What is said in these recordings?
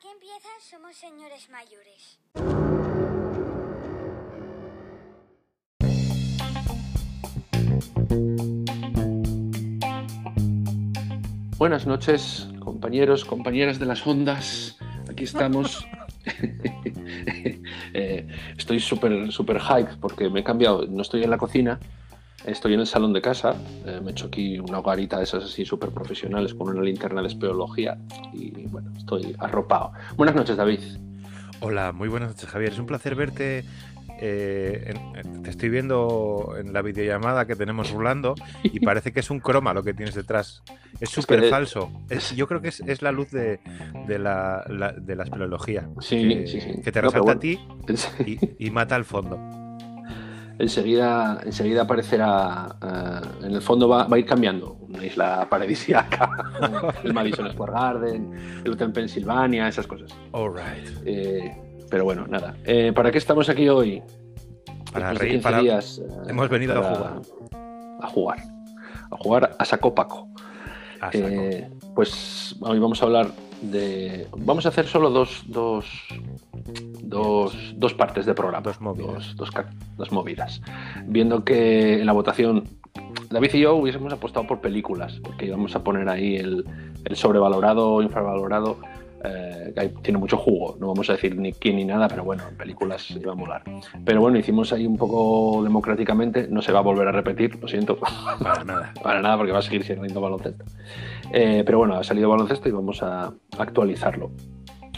Aquí empiezan Somos Señores Mayores. Buenas noches, compañeros, compañeras de las ondas. Aquí estamos. Eh, estoy súper súper hype porque me he cambiado. No estoy en la cocina, estoy en el salón de casa. Eh, me he hecho aquí una hogarita de esas así súper profesionales con una linterna de espeología y bueno, estoy arropado. Buenas noches, David. Hola, muy buenas noches, Javier. Es un placer verte. eh, en- en- te estoy viendo en la videollamada que tenemos rulando y parece que es un croma lo que tienes detrás. Es súper que- falso. Es- yo creo que es, es la luz de, de la, la- de la espeleología. Sí, que, sí, sí. que te No, resalta bueno. a ti y, y mata al fondo. Enseguida, enseguida aparecerá, eh, en el fondo va, va a ir cambiando, una isla paradisíaca, el Madison Square Garden, el Hotel Pennsylvania, esas cosas. All right. Eh, pero bueno, nada. Eh, ¿Para qué estamos aquí hoy? Para reír, 15 para- días, hemos venido a jugar. A jugar. A jugar a saco paco. A saco. Eh, pues hoy vamos a hablar de. Vamos a hacer solo dos, dos, dos, dos partes de programa. Dos movidas. Dos, dos movidas. Viendo que en la votación David y yo hubiésemos apostado por películas, porque íbamos a poner ahí el, el sobrevalorado o infravalorado. eh, que tiene mucho jugo, no vamos a decir ni quién ni nada, pero bueno, en películas iba a molar. Pero bueno, hicimos ahí un poco democráticamente, no se va a volver a repetir, lo siento. Para nada. Para nada, porque va a seguir siendo baloncesto. Eh, pero bueno, ha salido baloncesto y vamos a actualizarlo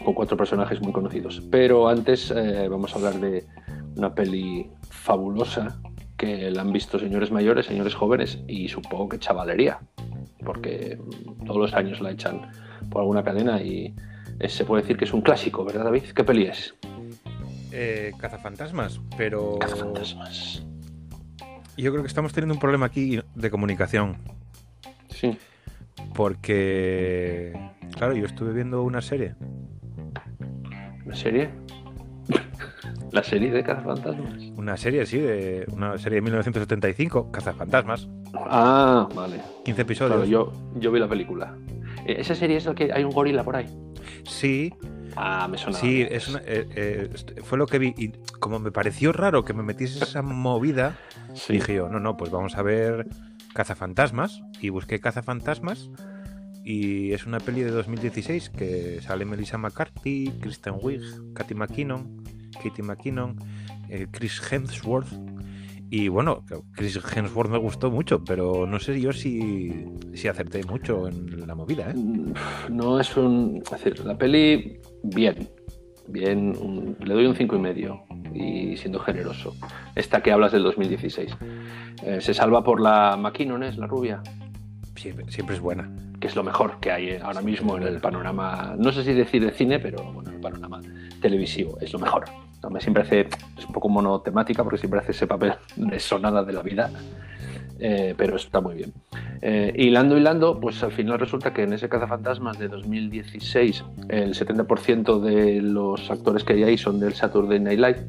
con cuatro personajes muy conocidos. Pero antes eh, vamos a hablar de una peli fabulosa que la han visto señores mayores, señores jóvenes y supongo que chavalería, porque mm, todos los años la echan por alguna cadena y se puede decir que es un clásico, ¿verdad, David? ¿Qué peli es? Eh, cazafantasmas, pero Cazafantasmas. yo creo que estamos teniendo un problema aquí de comunicación. Sí. Porque, claro, yo estuve viendo una serie. ¿La serie? ¿La serie de Cazafantasmas? Una serie, sí, de una serie de 1975, Cazafantasmas. Ah, vale. 15 episodios. Claro, yo, yo vi la película. Eh, ¿Esa serie es la que hay un gorila por ahí? Sí, Ah, me suena. sí, es una- eh, eh, fue lo que vi. Y como me pareció raro que me metiese esa movida, Sí. dije yo, no, no, pues vamos a ver Cazafantasmas. Y busqué Cazafantasmas. Y es una peli de 2016 que sale Melissa McCarthy, Kristen Wiig, Katy McKinnon, Katie McKinnon, eh, Chris Hemsworth. Y bueno, Chris Hemsworth me gustó mucho, pero no sé yo si, si acerté mucho en la movida, ¿eh? Mm, No es un. Decir, la peli, bien. Bien, un- le doy un cinco y medio. Y siendo generoso. Esta que hablas del 2016. Eh, se salva por la McKinnon, es la rubia. Siempre, siempre es buena. que es lo mejor que hay ahora mismo en el panorama, no sé si decir de cine, pero bueno, en el panorama televisivo es lo mejor. Me siempre hace, es un poco monotemática porque siempre hace ese papel de sonada de la vida, eh, pero está muy bien. Eh, hilando, hilando, pues al final resulta que en ese Cazafantasmas de 2016 el 70% de los actores que hay ahí son del Saturday Night Live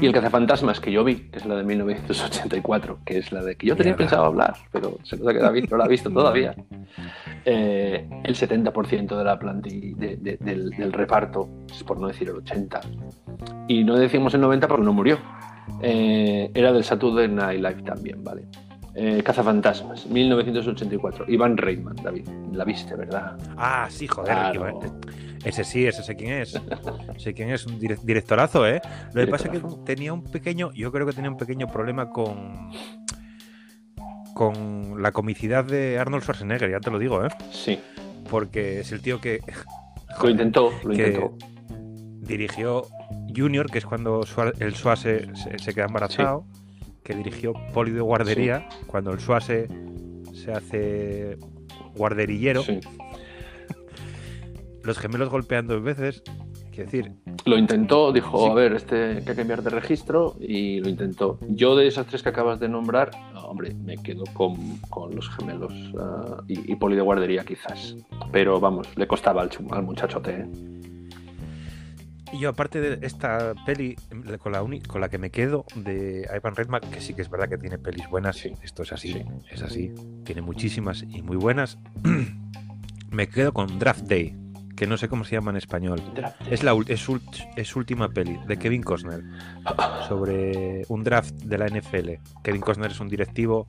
y el Cazafantasmas que yo vi, que es la de 1984, que es la de que yo tenía Mierda. pensado hablar, pero se nota que David no la ha visto todavía. Eh, el 70% de la planti- de- de- del, del reparto, por no decir el 80%, y no decimos el 90% porque no murió, eh, era del Saturday Night Live también, ¿vale? Eh, Cazafantasmas, 1984. Iván Reitman, David, la viste, ¿verdad? Ah, sí, joder. Claro. Iván. Ese sí, ese sé quién es. sé quién es, un dire- directorazo, ¿eh? Lo que pasa es que tenía un pequeño, yo creo que tenía un pequeño problema con con la comicidad de Arnold Schwarzenegger, ya te lo digo, ¿eh? Sí, Porque es el tío que lo intentó, lo que intentó. dirigió Junior, que es cuando el Suase se, se queda embarazado, que dirigió Poli de guardería, cuando el Suase se hace guarderillero, Sí. los gemelos golpean dos veces, quiero decir, Lo intentó, dijo, Sí. a ver, este que hay que cambiar de registro y lo intentó. Yo de esas tres que acabas de nombrar, no, hombre, me quedo con, con los gemelos ah, y, y poli de guardería quizás. Pero vamos, le costaba al, al muchachote. ¿eh? Y yo, aparte de esta peli, con la, uni- con la que me quedo de Ivan Reitman, que sí que es verdad que tiene pelis buenas, Sí. esto es así, Sí. es así, tiene muchísimas y muy buenas, me quedo con Draft Day, que no sé cómo se llama en español. Es la es, ult- es última peli de Kevin Costner sobre un draft de la NFL. Kevin Costner es un directivo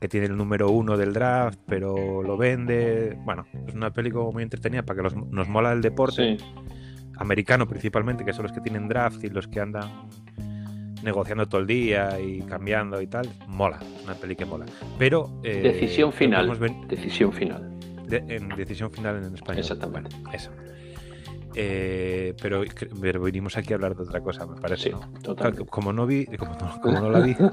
que tiene el número uno del draft, pero lo vende. Bueno, es una peli como muy entretenida para que los- nos mola el deporte Sí. Americano principalmente, que son los que tienen draft y los que andan negociando todo el día y cambiando y tal. Mola, una peli que mola. Pero eh, Decisión final. ven- Decisión final. de- en decisión final en español. Exactamente. Eso. Eh, pero, pero venimos aquí a hablar de otra cosa, me parece. Sí, Como no vi, como no, como no la vi,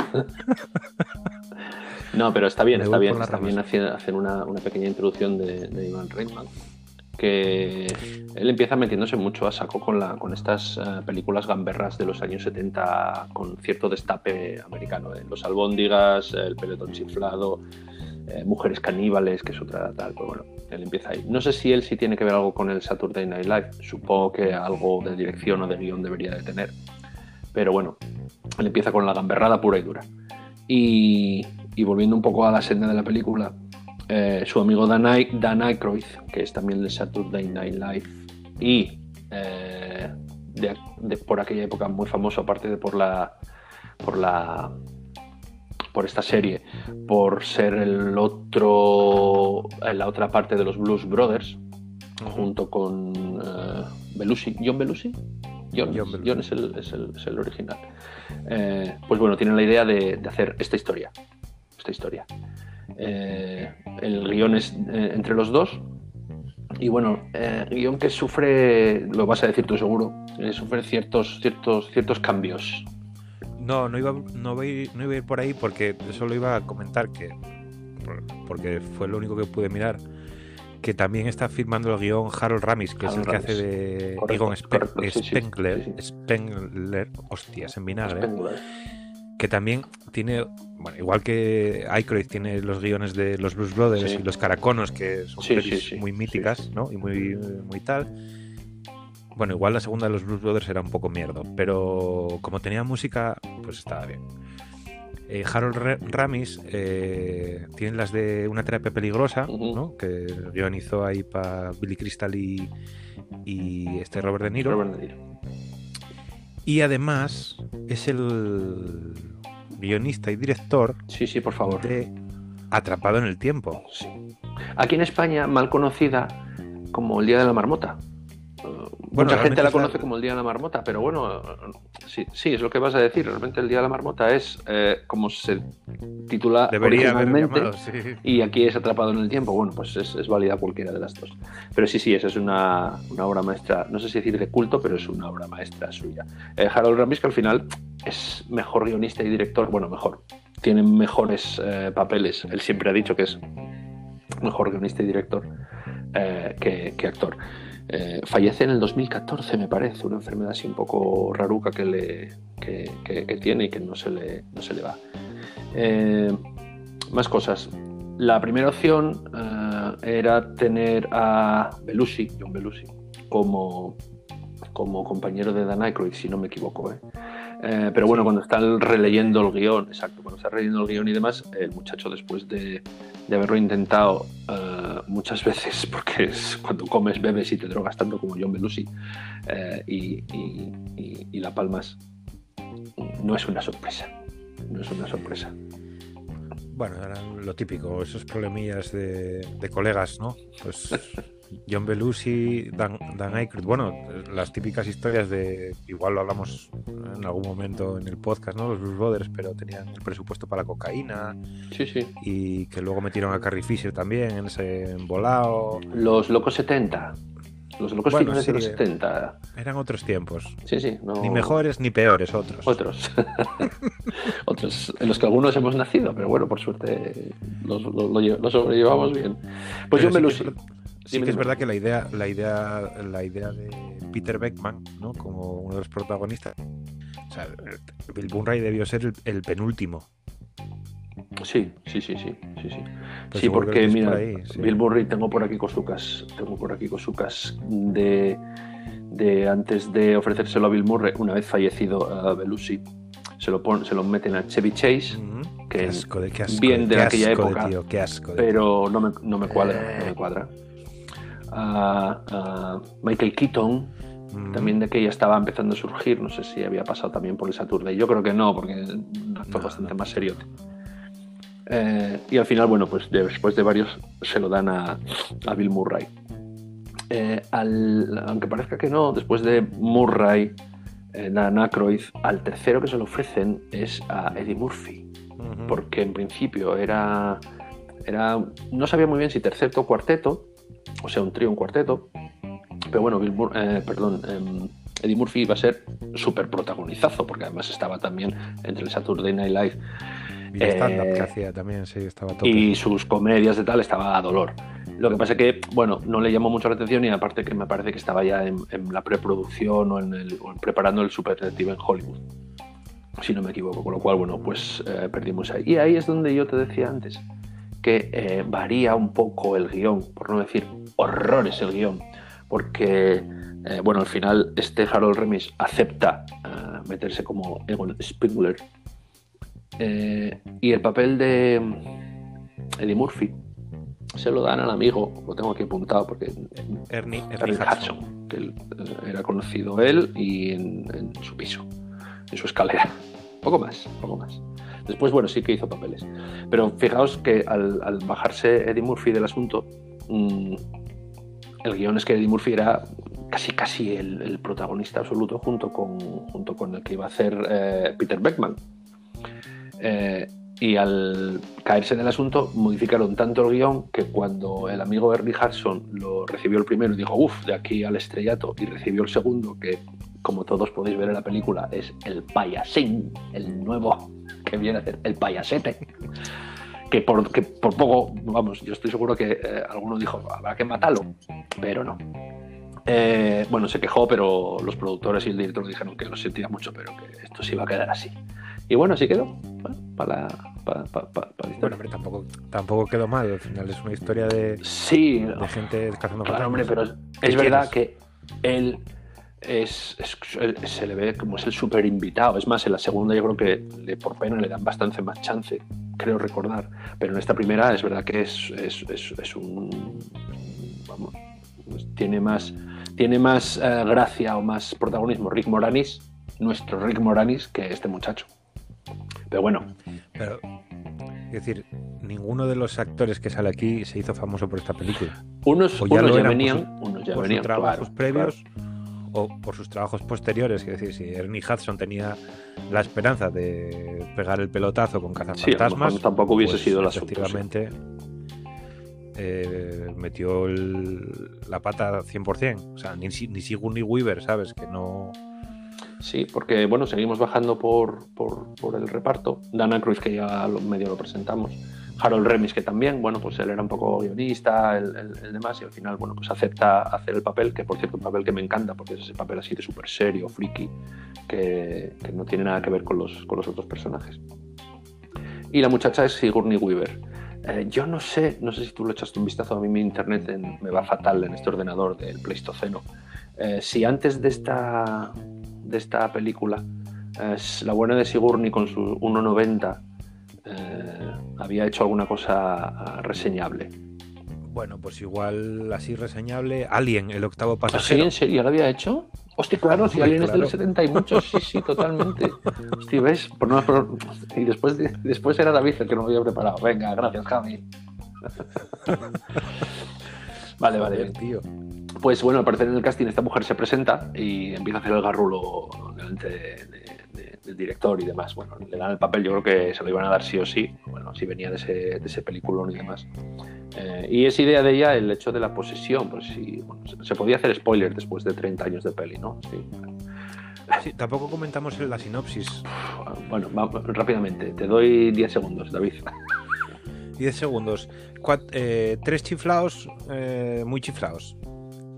No, pero está bien, Me está bien. Está bien hacer, hacer una, una pequeña introducción de, de Ivan Reitman. Que él empieza metiéndose mucho a saco con, la, con estas eh, películas gamberras de los años 70 con cierto destape americano. ¿eh? Los albóndigas, el pelotón chiflado, eh, Mujeres caníbales, que es otra tal. Pues bueno, él empieza ahí. No sé si él sí tiene que ver algo con el Saturday Night Live. Supongo que algo de dirección o de guion debería de tener. Pero bueno, él empieza con la gamberrada pura y dura. Y, y volviendo un poco a la senda de la película, eh, su amigo Dan, Ay- Dan Aykroyd, que es también de Saturday Night Live, y eh, de- de- por aquella época muy famoso, aparte de por la, por la por esta serie, por ser el otro, en la otra parte de los Blues Brothers, junto con eh, Belushi, John Belushi. John, John Belushi. John es, el, es el- es el original. Eh, pues bueno, tienen la idea de, de hacer esta historia. Esta historia. Eh, el guion es eh, entre los dos. Y bueno, eh, guion que sufre, lo vas a decir tú seguro, eh, sufre ciertos, ciertos, ciertos cambios. no, no iba, no, iba a ir, no iba a ir por ahí porque solo iba a comentar que, por- porque fue lo único que pude mirar, que también está firmando el guion Harold Ramis, que Harold es el que hace de Correcto, Egon correcto, sí, Spengler, sí, sí. Spengler, hostias, en vinagre, Spengler. Que también tiene, bueno, igual que Aykroyd tiene los guiones de los Blues Brothers Sí. y los Caraconos, que son Sí, pelis sí, sí, muy míticas, ¿no? Y muy, muy tal. Bueno, igual la segunda de los Blues Brothers era un poco mierda, pero como tenía música, pues estaba bien. Eh, Harold Ra- Ramis eh, tiene las de Una terapia peligrosa. ¿no? que guionizó ahí para Billy Crystal y, y este Robert De Niro. Robert De Niro. Y además es el guionista y director Sí, sí, por favor. de Atrapado en el Tiempo. Sí. Aquí en España, mal conocida como el Día de la Marmota. Bueno, Mucha gente la conoce como el Día de la Marmota, pero bueno, sí, sí, es lo que vas a decir. Realmente el Día de la Marmota es eh, como se titula Debería originalmente. llamado, sí. Y aquí es atrapado en el tiempo. Bueno, pues es, es válida cualquiera de las dos. Pero sí, sí, esa es una, una obra maestra, no sé si decir de culto, pero es una obra maestra suya. Eh, Harold Ramis, que al final es mejor guionista y director, bueno, mejor, tiene mejores eh, papeles. Él siempre ha dicho que es mejor guionista y director que, que actor. Eh, fallece en el 2014, me parece, una enfermedad así un poco raruca que, le, que, que- que tiene y que no se le, no se le va. Eh, más cosas. La primera opción eh, era tener a Belushi, John Belushi, como, como compañero de Dan Aykroyd, si no me equivoco. ¿eh? Eh, pero bueno, cuando están releyendo el guion, exacto, cuando está releyendo el guion y demás, el muchacho después de, de haberlo intentado eh, muchas veces, porque es cuando comes, bebes y te drogas tanto como John Belushi, eh, y, la palmas, no es una sorpresa. No es una sorpresa. Bueno, lo típico, esos problemillas de, de colegas, ¿no? Pues John Belushi, Dan, Dan Aykroyd, bueno, las típicas historias de, igual lo hablamos en algún momento en el podcast, ¿no? Los Blues Brothers, pero tenían el presupuesto para la cocaína Sí, sí. y que luego metieron a Carrie Fisher también en ese embolado. Los locos 70. Los locos Bueno, fines de sí, los eh. 70. Eran otros tiempos, Sí, sí. No... ni mejores ni peores otros. Otros. Otros en los que algunos hemos nacido, pero bueno, por suerte los, lo, lo lle- lo sobrellevamos bien. Pues Pero yo sí lo Sí que es verdad que la idea, la idea, la idea de Peter Beckman, ¿no? Como uno de los protagonistas. O sea, Bill Murray debió ser el, el penúltimo. Sí, sí, sí, sí, sí, sí. Pues sí, porque mira, por ahí, sí. Bill Murray tengo por aquí cosucas, tengo por aquí cosucas de, de antes de ofrecérselo a Bill Murray, una vez fallecido a Belushi, se lo pon- se lo meten a Chevy Chase, Ujú. que Qué asco de qué asco. bien de qué aquella asco época, tío, qué asco de pero no me, no me cuadra, no me cuadra. A, a Michael Keaton, Mm, también de que ya estaba empezando a surgir, no sé si había pasado también por el Saturday, yo creo que no, porque es un actor No, bastante no. más serio. Eh, y al final, bueno, pues de- después de varios se lo dan a, a Bill Murray. Eh, al- aunque parezca que no, después de Murray, eh, Dan Aykroyd, al tercero que se lo ofrecen es a Eddie Murphy porque en principio era, era no sabía muy bien si terceto o cuarteto, o sea, un trío, un cuarteto, pero bueno, Bill Mur- eh, perdón, em, Eddie Murphy iba a ser súper protagonizazo, porque además estaba también entre el Saturday Night Live Y el stand-up eh, que hacía también, sí, estaba todo. y sus comedias de tal estaba a dolor. Lo que pasa que, bueno, no le llamó mucho la atención y aparte que me parece que estaba ya en, en la preproducción o, en el, o preparando el Super Detective en Hollywood, si no me equivoco. Con lo cual, bueno, pues eh, perdimos ahí. Y ahí es donde yo te decía antes que eh, varía un poco el guion, por no decir horrores el guion, porque, eh, bueno, al final este Harold Remis acepta eh, meterse como Egon Spengler eh, y el papel de Eddie Murphy se lo dan al amigo, lo tengo aquí apuntado porque Ernie, Ernie Hudson. Que era conocido él y en, en su piso, en su escalera. Poco más, poco más. Después, bueno, sí que hizo papeles. Pero fijaos que al, bajarse Eddie Murphy del asunto, mm, el guion es que Eddie Murphy era casi casi el, protagonista absoluto junto con, junto con el que iba a hacer eh, Peter Beckman. Eh, y al caerse en el asunto, modificaron tanto el guion que cuando el amigo Ernie Hudson lo recibió el primero y dijo, uff, de aquí al estrellato, y recibió el segundo, que como todos podéis ver en la película, es el payasín, el nuevo que viene a ser el payasete. Que por, que por poco, vamos, yo estoy seguro que eh, alguno dijo, habrá que matarlo, pero no. Eh, bueno, se quejó, pero los productores y el director dijeron que lo sentía mucho, pero que esto se iba a quedar así. Y bueno, así quedó. Bueno, para, para, para, para Bueno, hombre, tampoco, tampoco quedó mal. Al final es una historia de, Sí, de gente cazando claro, hombre, pero es ¿Qué verdad que él es, es- se le ve como es el súper invitado. Es más, en la segunda yo creo que le- por pena le dan bastante más chance, creo recordar. Pero en esta primera es verdad que es, es, es- un... Vamos, pues tiene más, tiene más eh, gracia o más protagonismo Rick Moranis, nuestro Rick Moranis, que este muchacho. Pero bueno, Pero, es decir, ninguno de los actores que sale aquí se hizo famoso por esta película. unos, ya unos ya por venían, unos ya por venían, sus trabajos claro, previos o por sus trabajos posteriores. Es decir, si Ernie Hudson tenía la esperanza de pegar el pelotazo con Sí, cazafantasmas, mejor tampoco hubiese pues, sido sí. efectivamente eh, metió el- la pata 100%. O sea, ni, Si- ni Sigourney Weaver, ¿sabes? Que no... Sí, porque bueno, seguimos bajando por, por, por el reparto. Dana Cruz, que ya medio lo presentamos. Harold Remis, que también, bueno, pues él era un poco guionista, el, el- demás, y al final, bueno, pues acepta hacer el papel, que por cierto, un papel que me encanta, porque es ese papel así de súper serio, friki, que, que no tiene nada que ver con los, con los otros personajes. Y la muchacha es Sigourney Weaver. Eh, yo no sé, no sé si tú le echaste un vistazo a mí, mi internet me va fatal en este ordenador del Pleistoceno. Eh, si antes de esta, de esta película, eh, la buena de Sigourney con su 1.90 eh, había hecho alguna cosa reseñable. Bueno, pues igual así reseñable. Alien, el octavo ¿Ah, ¿Sí? pasajero. ¿En serio? ¿Ya lo había hecho? Hostia, claro, si Hombre, alguien es del claro. 70 y muchos, sí, sí, totalmente. Hostia, ¿ves? Por no- por- Y después, después era David el que no me había preparado. Venga, gracias, Javi. vale, vale. Joder, tío. Pues bueno, al parecer en el casting esta mujer se presenta y empieza a hacer el garrulo delante de- de- del director y demás. Bueno, le dan el papel, yo creo que se lo iban a dar sí o sí, bueno, si venía de ese, de ese peliculón y demás. Eh, y es idea de ella el hecho de la posesión, pues sí, bueno, se, se podía hacer spoiler después de 30 años de peli, ¿no? Sí. Sí, tampoco comentamos la sinopsis. Bueno, va- rápidamente, te doy 10 segundos, David. 10 segundos. Eh, tres chiflaos, eh, muy chiflaos,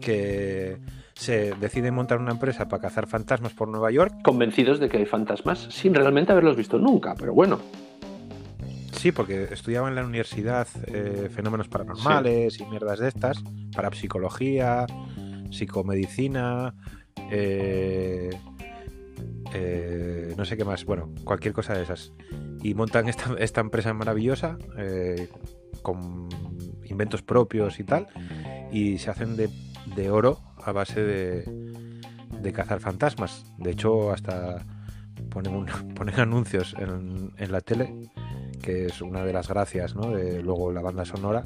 que se deciden montar una empresa para cazar fantasmas por Nueva York. Convencidos de que hay fantasmas sin realmente haberlos visto nunca, pero bueno, Sí, porque estudiaban en la universidad eh, fenómenos paranormales y mierdas de estas, para psicología, psicomedicina, eh, eh, no sé qué más, bueno, cualquier cosa de esas. Y montan esta, esta empresa maravillosa, eh, con inventos propios y tal, y se hacen de, de oro a base de, de cazar fantasmas. De hecho, hasta ponen, un- ponen anuncios en, en la tele, que es una de las gracias, ¿no? De luego la banda sonora.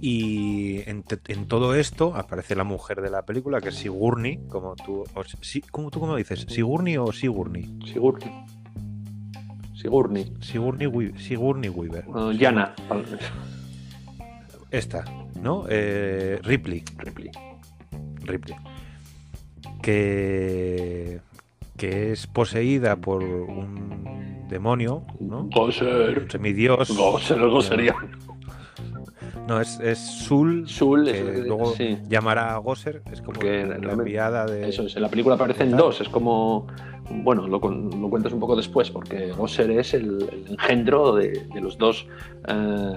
Y en, en todo esto aparece la mujer de la película, que es Sigourney, como tú, o si- ¿cómo, ¿tú cómo dices? ¿Sigourney o Sigourney? Sigourney. Sigourney. Sigourney, Wea- Sigourney Weaver. Uh, Yana. Esta, ¿no? Eh, Ripley. Ripley. Ripley. Que, que es poseída por un demonio, ¿no? Goser. Un semidios. Goser, el Gosería. No, es, es Sul, Sul que es el que- luego sí. llamará a Goser, es como la enviada de... Eso es, en la película aparecen dos, es como, bueno, lo, lo cuentas un poco después, porque Goser es el, el engendro de, de los dos eh,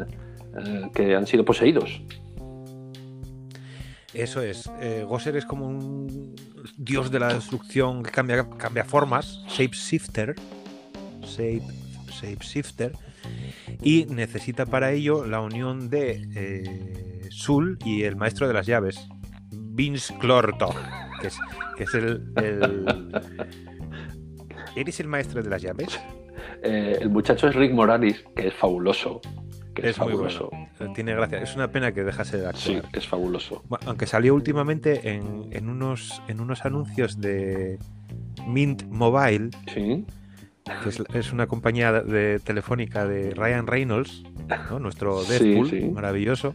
eh, que han sido poseídos. Eso es. eh, Goser es como un dios de la destrucción que cambia, cambia formas, shapeshifter, shape, shapeshifter, y necesita para ello la unión de eh, Sul y el maestro de las llaves, Vince Clorto, que es, que es el, el- ¿Eres el maestro de las llaves? Eh, el muchacho es Rick Moranis, que es fabuloso. Que es, Es muy fabuloso. bueno. Tiene gracia. Es una pena que dejase de Sí, actuar. es fabuloso. Bueno, aunque salió últimamente en, en unos, en unos anuncios de Mint Mobile, Sí, que es, es una compañía de telefónica de Ryan Reynolds, ¿no? nuestro Sí, Deadpool, sí. maravilloso,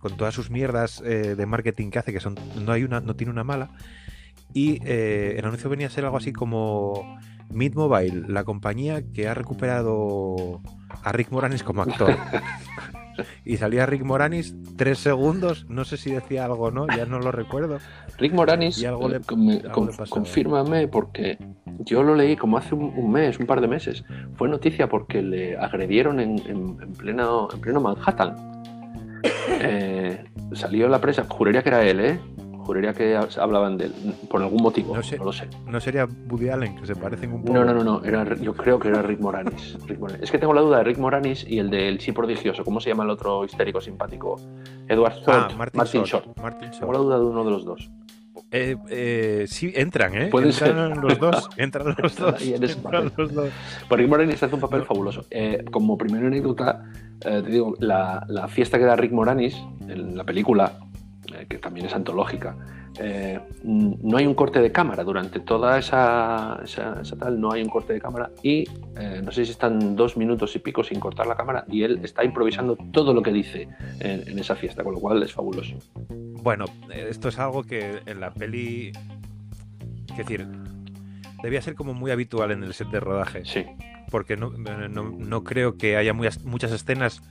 con todas sus mierdas eh, de marketing que hace, que son no hay una, no tiene una mala. Y eh, el anuncio venía a ser algo así como Mint Mobile, la compañía que ha recuperado a Rick Moranis como actor. Y salía Rick Moranis tres segundos, no sé si decía algo o no, ya no lo recuerdo. Rick Moranis, Y algo le- me- algo con- le pasó. confírmame, porque yo lo leí como hace un, un mes, un par de meses. Fue noticia porque le agredieron en, en- en pleno, en pleno Manhattan. Eh, salió la prensa, juraría que era él, ¿eh? Juraría que hablaban de él, por algún motivo, No no, sé. lo sé. No sería Woody Allen, que se parecen un poco. No, no, no, no, era, yo creo que era Rick Moranis. Rick Moranis. Es que tengo la duda de Rick Moranis y el del sí prodigioso. ¿Cómo se llama el otro histérico simpático? Edward Ah, Short. Martin, Short. Short. Martin Tengo la duda de uno de los dos. Eh, eh, sí, entran, ¿eh? Puede entran los dos. Entran los dos. Entran papel. los dos. Pues Rick Moranis hace un papel fabuloso. Eh, como primera anécdota, eh, te digo, la, la fiesta que da Rick Moranis en la película, que también es antológica, eh, no hay un corte de cámara durante toda esa, esa- esa tal, no hay un corte de cámara y eh, no sé si están dos minutos y pico sin cortar la cámara y él está improvisando todo lo que dice en, en esa fiesta, con lo cual es fabuloso. Bueno, eh, esto es algo que en la peli. Es decir, debía ser como muy habitual en el set de rodaje. Sí, Porque no, no, no creo que haya muchas escenas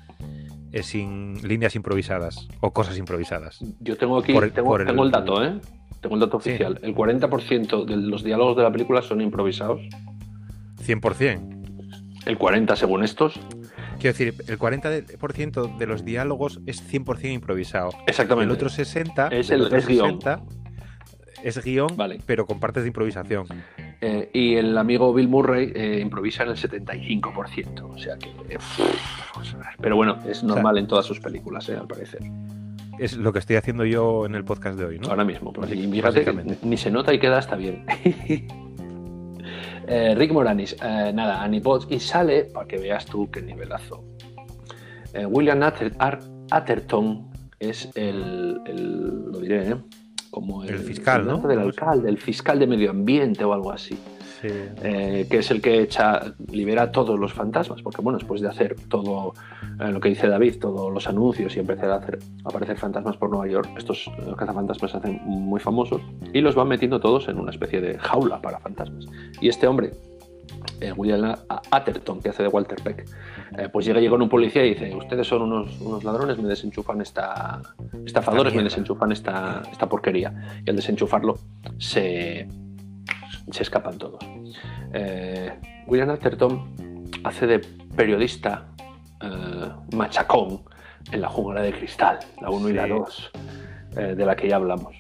eh, sin líneas improvisadas o cosas improvisadas. yo tengo aquí, Por tengo, por el- tengo el dato, ¿eh? Tengo el dato Sí. oficial. El 40% de los diálogos de la película son improvisados. 100%. El 40 según estos. Quiero decir, el 40% de los diálogos es 100% improvisado. Exactamente. El otro 60 Es del el- otro es guion. 60 es guion, Vale. pero con partes de improvisación. Eh, y el amigo Bill Murray eh, improvisa en el 75%. O sea que. eh, pero bueno, es normal en todas sus películas, al parecer. Es lo que estoy haciendo yo en el podcast de hoy, ¿no? Ahora mismo. Pues, y fíjate que ni se nota y queda hasta bien. Rick Moranis, nada, Annie Potts. Y sale, para que veas tú qué nivelazo. William Atherton es el, el- Lo diré, ¿eh? Como el, El fiscal, ¿no? del alcalde, el fiscal de medio ambiente o algo así. Sí. eh, que es el que echa, libera a todos los fantasmas, porque bueno, después de hacer todo eh, lo que dice David, todos los anuncios y empezar a hacer aparecer fantasmas por Nueva York, estos cazafantasmas se hacen muy famosos y los van metiendo todos en una especie de jaula para fantasmas. Y este hombre, eh, William Atherton, que hace de Walter Peck, eh, pues llega, llega un policía y dice, ustedes son unos, unos ladrones, me desenchufan esta... estafadores, me desenchufan esta, esta porquería. Y al desenchufarlo se, se escapan todos. Eh, William Atherton hace de periodista eh, machacón en la jungla de cristal, la 1 y la Sí. 2, eh, de la que ya hablamos.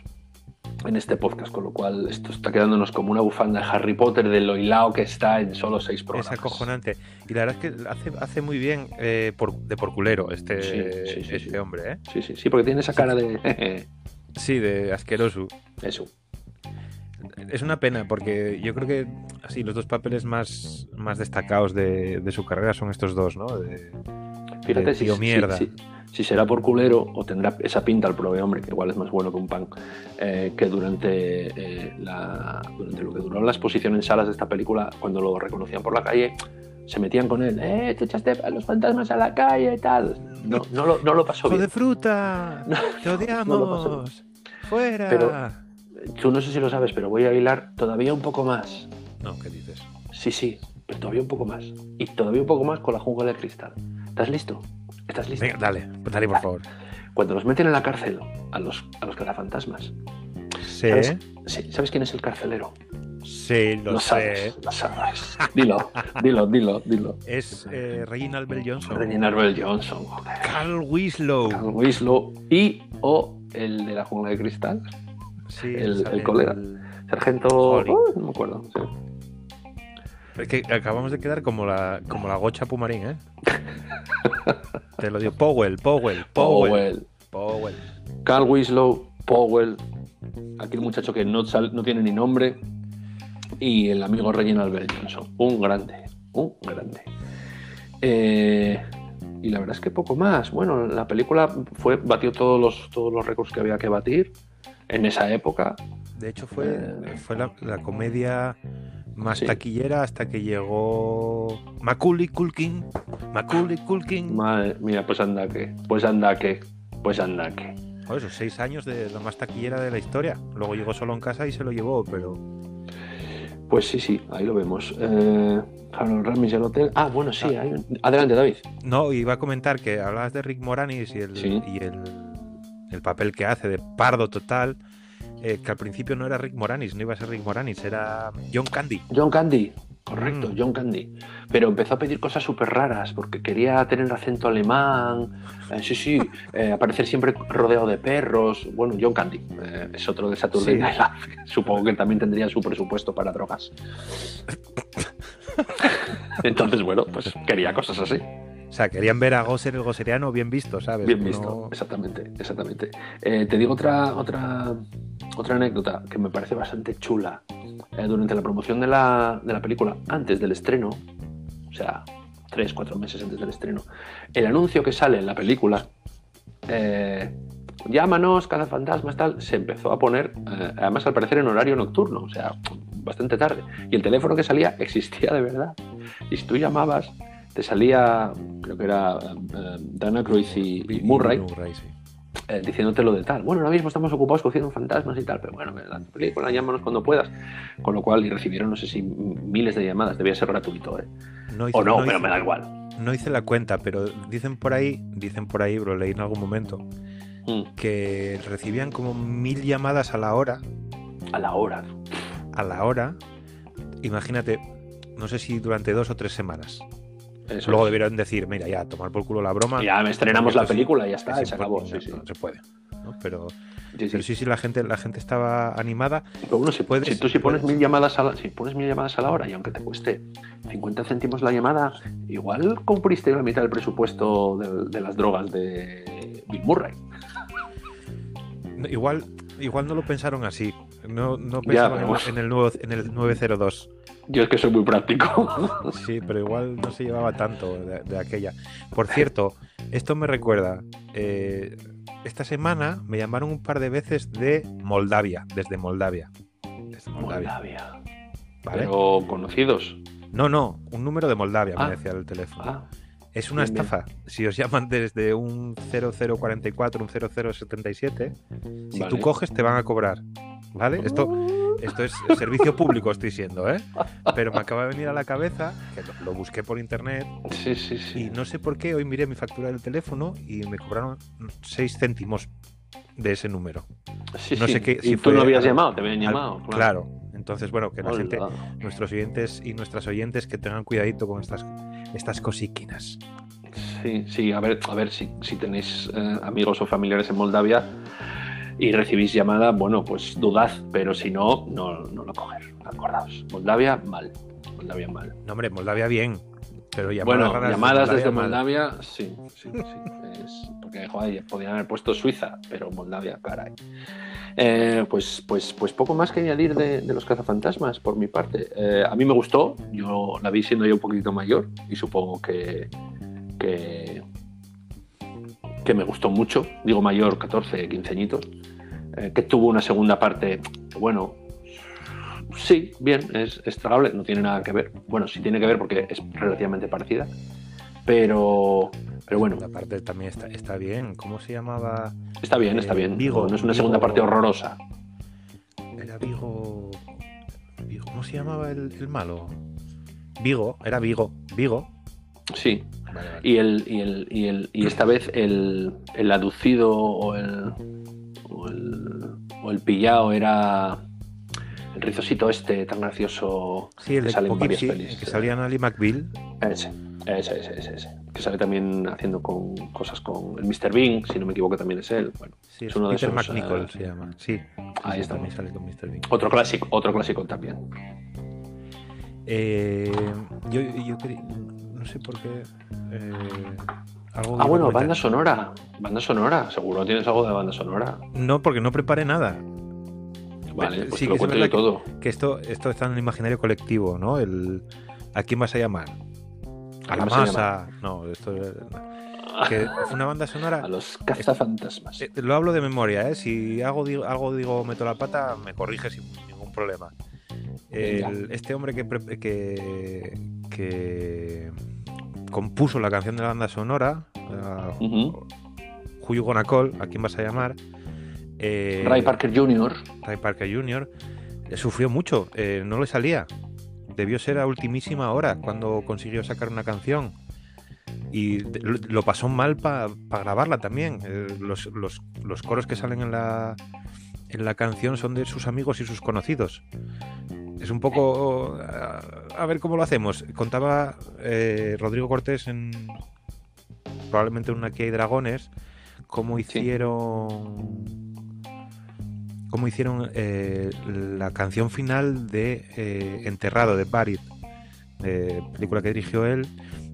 En este podcast, con lo cual esto está quedándonos como una bufanda de Harry Potter de lo hilado que está en solo seis programas. Es acojonante. Y la verdad es que hace, hace muy bien eh, por, de por culero este, Sí, sí, sí, este hombre, ¿eh? Sí, sí, sí, porque tiene esa cara de... Sí, de asqueroso. Eso. Es una pena porque yo creo que así los dos papeles más, más destacados de, de su carrera son estos dos, ¿no? De- Fíjate de tío si- mierda. si- si será por culero o tendrá esa pinta el prove hombre, que igual es más bueno que un pan, eh, que durante, eh, la, durante lo que duró la exposición en salas de esta película, cuando lo reconocían por la calle, se metían con él, ¡eh, te echaste a los fantasmas a la calle y tal! No, no, lo, no lo pasó ¡Hijo de bien. fruta! No, ¡Te no lo odiamos! ¡Fuera! Pero- Tú no sé si lo sabes, pero voy a hilar todavía un poco más. No, ¿qué dices? Sí, sí, pero todavía un poco más. Y todavía un poco más con la jungla de cristal. ¿Estás listo? ¿Estás listo? Venga, dale, dale por favor. Cuando los meten en la cárcel a los, a los cazafantasmas, Sí, ¿Sabes? Sí, ¿Sabes quién es el carcelero? sí, lo, sé. sabes, lo sabes. Dilo, dilo, dilo, dilo. Es eh, Reginald Bell Johnson. Reginald Bell Johnson, joder. Carl Winslow. Carl Winslow y o el de la jungla de cristal, Sí, el- el colega. el- sargento. Oh, no me acuerdo. sí. Es que acabamos de quedar como la, como la gocha Pumarín, ¿eh? Te lo digo. Powell, Powell, Powell. Powell. Powell. Carl Winslow, Powell, aquí el muchacho que no, sal- no tiene ni nombre, y el amigo Reginald Bell Johnson. Un grande, un grande. Eh, y la verdad es que poco más. Bueno, la película fue, batió todos los, todos los récords que había que batir en esa época. De hecho, fue, Eh. fue la, la comedia más Sí. taquillera hasta que llegó Macaulay Culkin. Macaulay Culkin. Madre mía, pues anda que, pues anda que, pues anda que. Joder, esos seis años de lo más taquillera de la historia. Luego llegó solo en casa y se lo llevó, pero. Pues sí, sí, ahí lo vemos. Eh, Harold Ramis el hotel. Ah, bueno, sí. hay un- Adelante, David. No, iba a comentar que hablabas de Rick Moranis y el, Sí. y el, el papel que hace de pardo total. Eh, que al principio no era Rick Moranis, no iba a ser Rick Moranis, era John Candy. John Candy, correcto, Mm. John Candy. Pero empezó a pedir cosas súper raras porque quería tener acento alemán, eh, sí, sí, eh, aparecer siempre rodeado de perros. Bueno, John Candy es otro de Saturday Sí. Night Live. Supongo que también tendría su presupuesto para drogas. Entonces, bueno, pues quería cosas así. O sea, querían ver a Gosser el goseriano bien visto, ¿sabes? Bien No- visto, exactamente, exactamente. Eh, te digo otra, otra, otra anécdota que me parece bastante chula. Eh, durante la promoción de la, de la película, antes del estreno, o sea, tres, cuatro meses antes del estreno, el anuncio que sale en la película, eh, llámanos, cada fantasma, tal, se empezó a poner, eh, además al parecer en horario nocturno, o sea, bastante tarde. Y el teléfono que salía existía de verdad. Y si tú llamabas, te salía, creo que era eh, Dana Cruz y, y Murray, Murray, sí. eh, diciéndote lo de tal. Bueno, ahora mismo estamos ocupados cogiendo fantasmas y tal, pero bueno, la película, llámanos cuando puedas. Con lo cual, y recibieron, no sé si miles de llamadas, debía ser gratuito, ¿eh? No hice- O no, no pero hice- me da igual. No hice la cuenta, pero dicen por ahí, dicen por ahí, bro, leí en algún momento, Mm, que recibían como mil llamadas a la hora, a la hora. a la hora, imagínate, no sé si durante dos o tres semanas. Eso Luego es. debieron decir, mira, ya, tomar por culo la broma. Ya me estrenamos la película y ya está, se acabó. imposible, Sí, sí. no, se puede. ¿no? Pero, Sí, sí. pero sí, sí, la gente, la gente estaba animada. Pero bueno, si, Puedes- si tú si pones mil llamadas a la, si pones mil llamadas a la hora y aunque te cueste 50 céntimos la llamada, igual cumpliste la mitad del presupuesto de, de las drogas de Bill Murray. Igual, igual no lo pensaron así. No, no pensaban en, en el nuevo, en el 902. Yo es que soy muy práctico. Sí, pero igual no se llevaba tanto de, de aquella. Por cierto, esto me recuerda. eh, esta semana me llamaron un par de veces de Moldavia, desde Moldavia. Desde Moldavia, Moldavia. ¿vale? Pero conocidos. No, no, un número de Moldavia, Ah. me decía el teléfono. Ah, es una bien, bien. estafa. Si os llaman desde un 0044, un 0077, si Vale. tú coges te van a cobrar. ¿Vale? Esto, esto es servicio público, estoy siendo, ¿eh? Pero me acaba de venir a la cabeza, que lo, lo busqué por internet, sí, sí, y sí. no sé por qué hoy miré mi factura del teléfono y me cobraron 6 céntimos de ese número. Sí, no sí. sé qué- Y si tú fue no habías al- llamado, te habían Al- llamado. claro. Entonces, bueno, que la Hola. gente, nuestros oyentes y nuestras oyentes que tengan cuidadito con estas, estas cosiquinas. Sí, sí, a ver, a ver si, si tenéis eh, amigos o familiares en Moldavia, y recibís llamada, bueno, pues dudad, pero si no, no, no lo coger. Acordaos. Moldavia, mal. Moldavia, mal. No, hombre, Moldavia bien. Pero llamadas, bueno, llamadas desde Moldavia, sí, sí, sí. Es, porque joder, podrían haber puesto Suiza, pero Moldavia, caray. Eh, pues, pues, pues poco más que añadir de, de los cazafantasmas por mi parte. Eh, a mí me gustó, yo la vi siendo yo un poquito mayor y supongo que, que, que me gustó mucho, digo mayor, 14, 15 añitos, eh, que tuvo una segunda parte, bueno, sí, bien, es, es tragable, no tiene nada que ver. Bueno, sí tiene que ver porque es relativamente parecida, pero, pero bueno. La parte también está, está bien. ¿Cómo se llamaba? Está bien, está Eh, bien. Vigo, no es una Vigo- segunda parte horrorosa. Era Vigo. Vigo ¿Cómo se llamaba el, el malo? Vigo, era Vigo. Vigo. Sí. Vale, vale. Y, el, y, el, y, el, y esta vez el, el aducido o el, o el, o el pillado era el rizosito este tan gracioso Sí, el que de sale en varias pelis. que salía Nally McBeal. Ese, ese, ese, ese, ese. Que sale también haciendo con cosas con el Mr. Bean, si no me equivoco también es él. Bueno, Sí, Es es uno de esos, McNichol eh, se llama. Sí, ahí está. también sale con Mr. Bean. otro clásico, otro clásico también. Eh, yo, yo no sé por qué. eh, algo Ah, bueno, comentar. banda sonora. Banda sonora, seguro tienes algo de banda sonora. No, porque no preparé nada. Vale, Sí pues que te lo es cuento yo todo. Que esto, esto está en el imaginario colectivo, ¿no? El, ¿A quién vas a llamar? A la masa. No, esto que fue una banda sonora. A los cazafantasmas. Eh, Lo hablo de memoria, ¿eh? Si hago, digo, algo digo meto la pata, me corrige sin ningún problema. El- este hombre que, que, que compuso la canción de la banda sonora, uh, Call, ¿a quién vas a llamar? Eh, Ray Parker Jr. Ray Parker Jr. eh, sufrió mucho, eh, no le salía. Debió ser a ultimísima hora cuando consiguió sacar una canción. Y lo, pasó mal para grabarla también. Los, los- los coros que salen en la, en la canción son de sus amigos y sus conocidos. Es un poco... A, ver cómo lo hacemos. Contaba eh, Rodrigo Cortés en... Probablemente en una Aquí hay dragones. Cómo hicieron cómo hicieron eh, la canción final de eh, Enterrado de eh, película que dirigió él.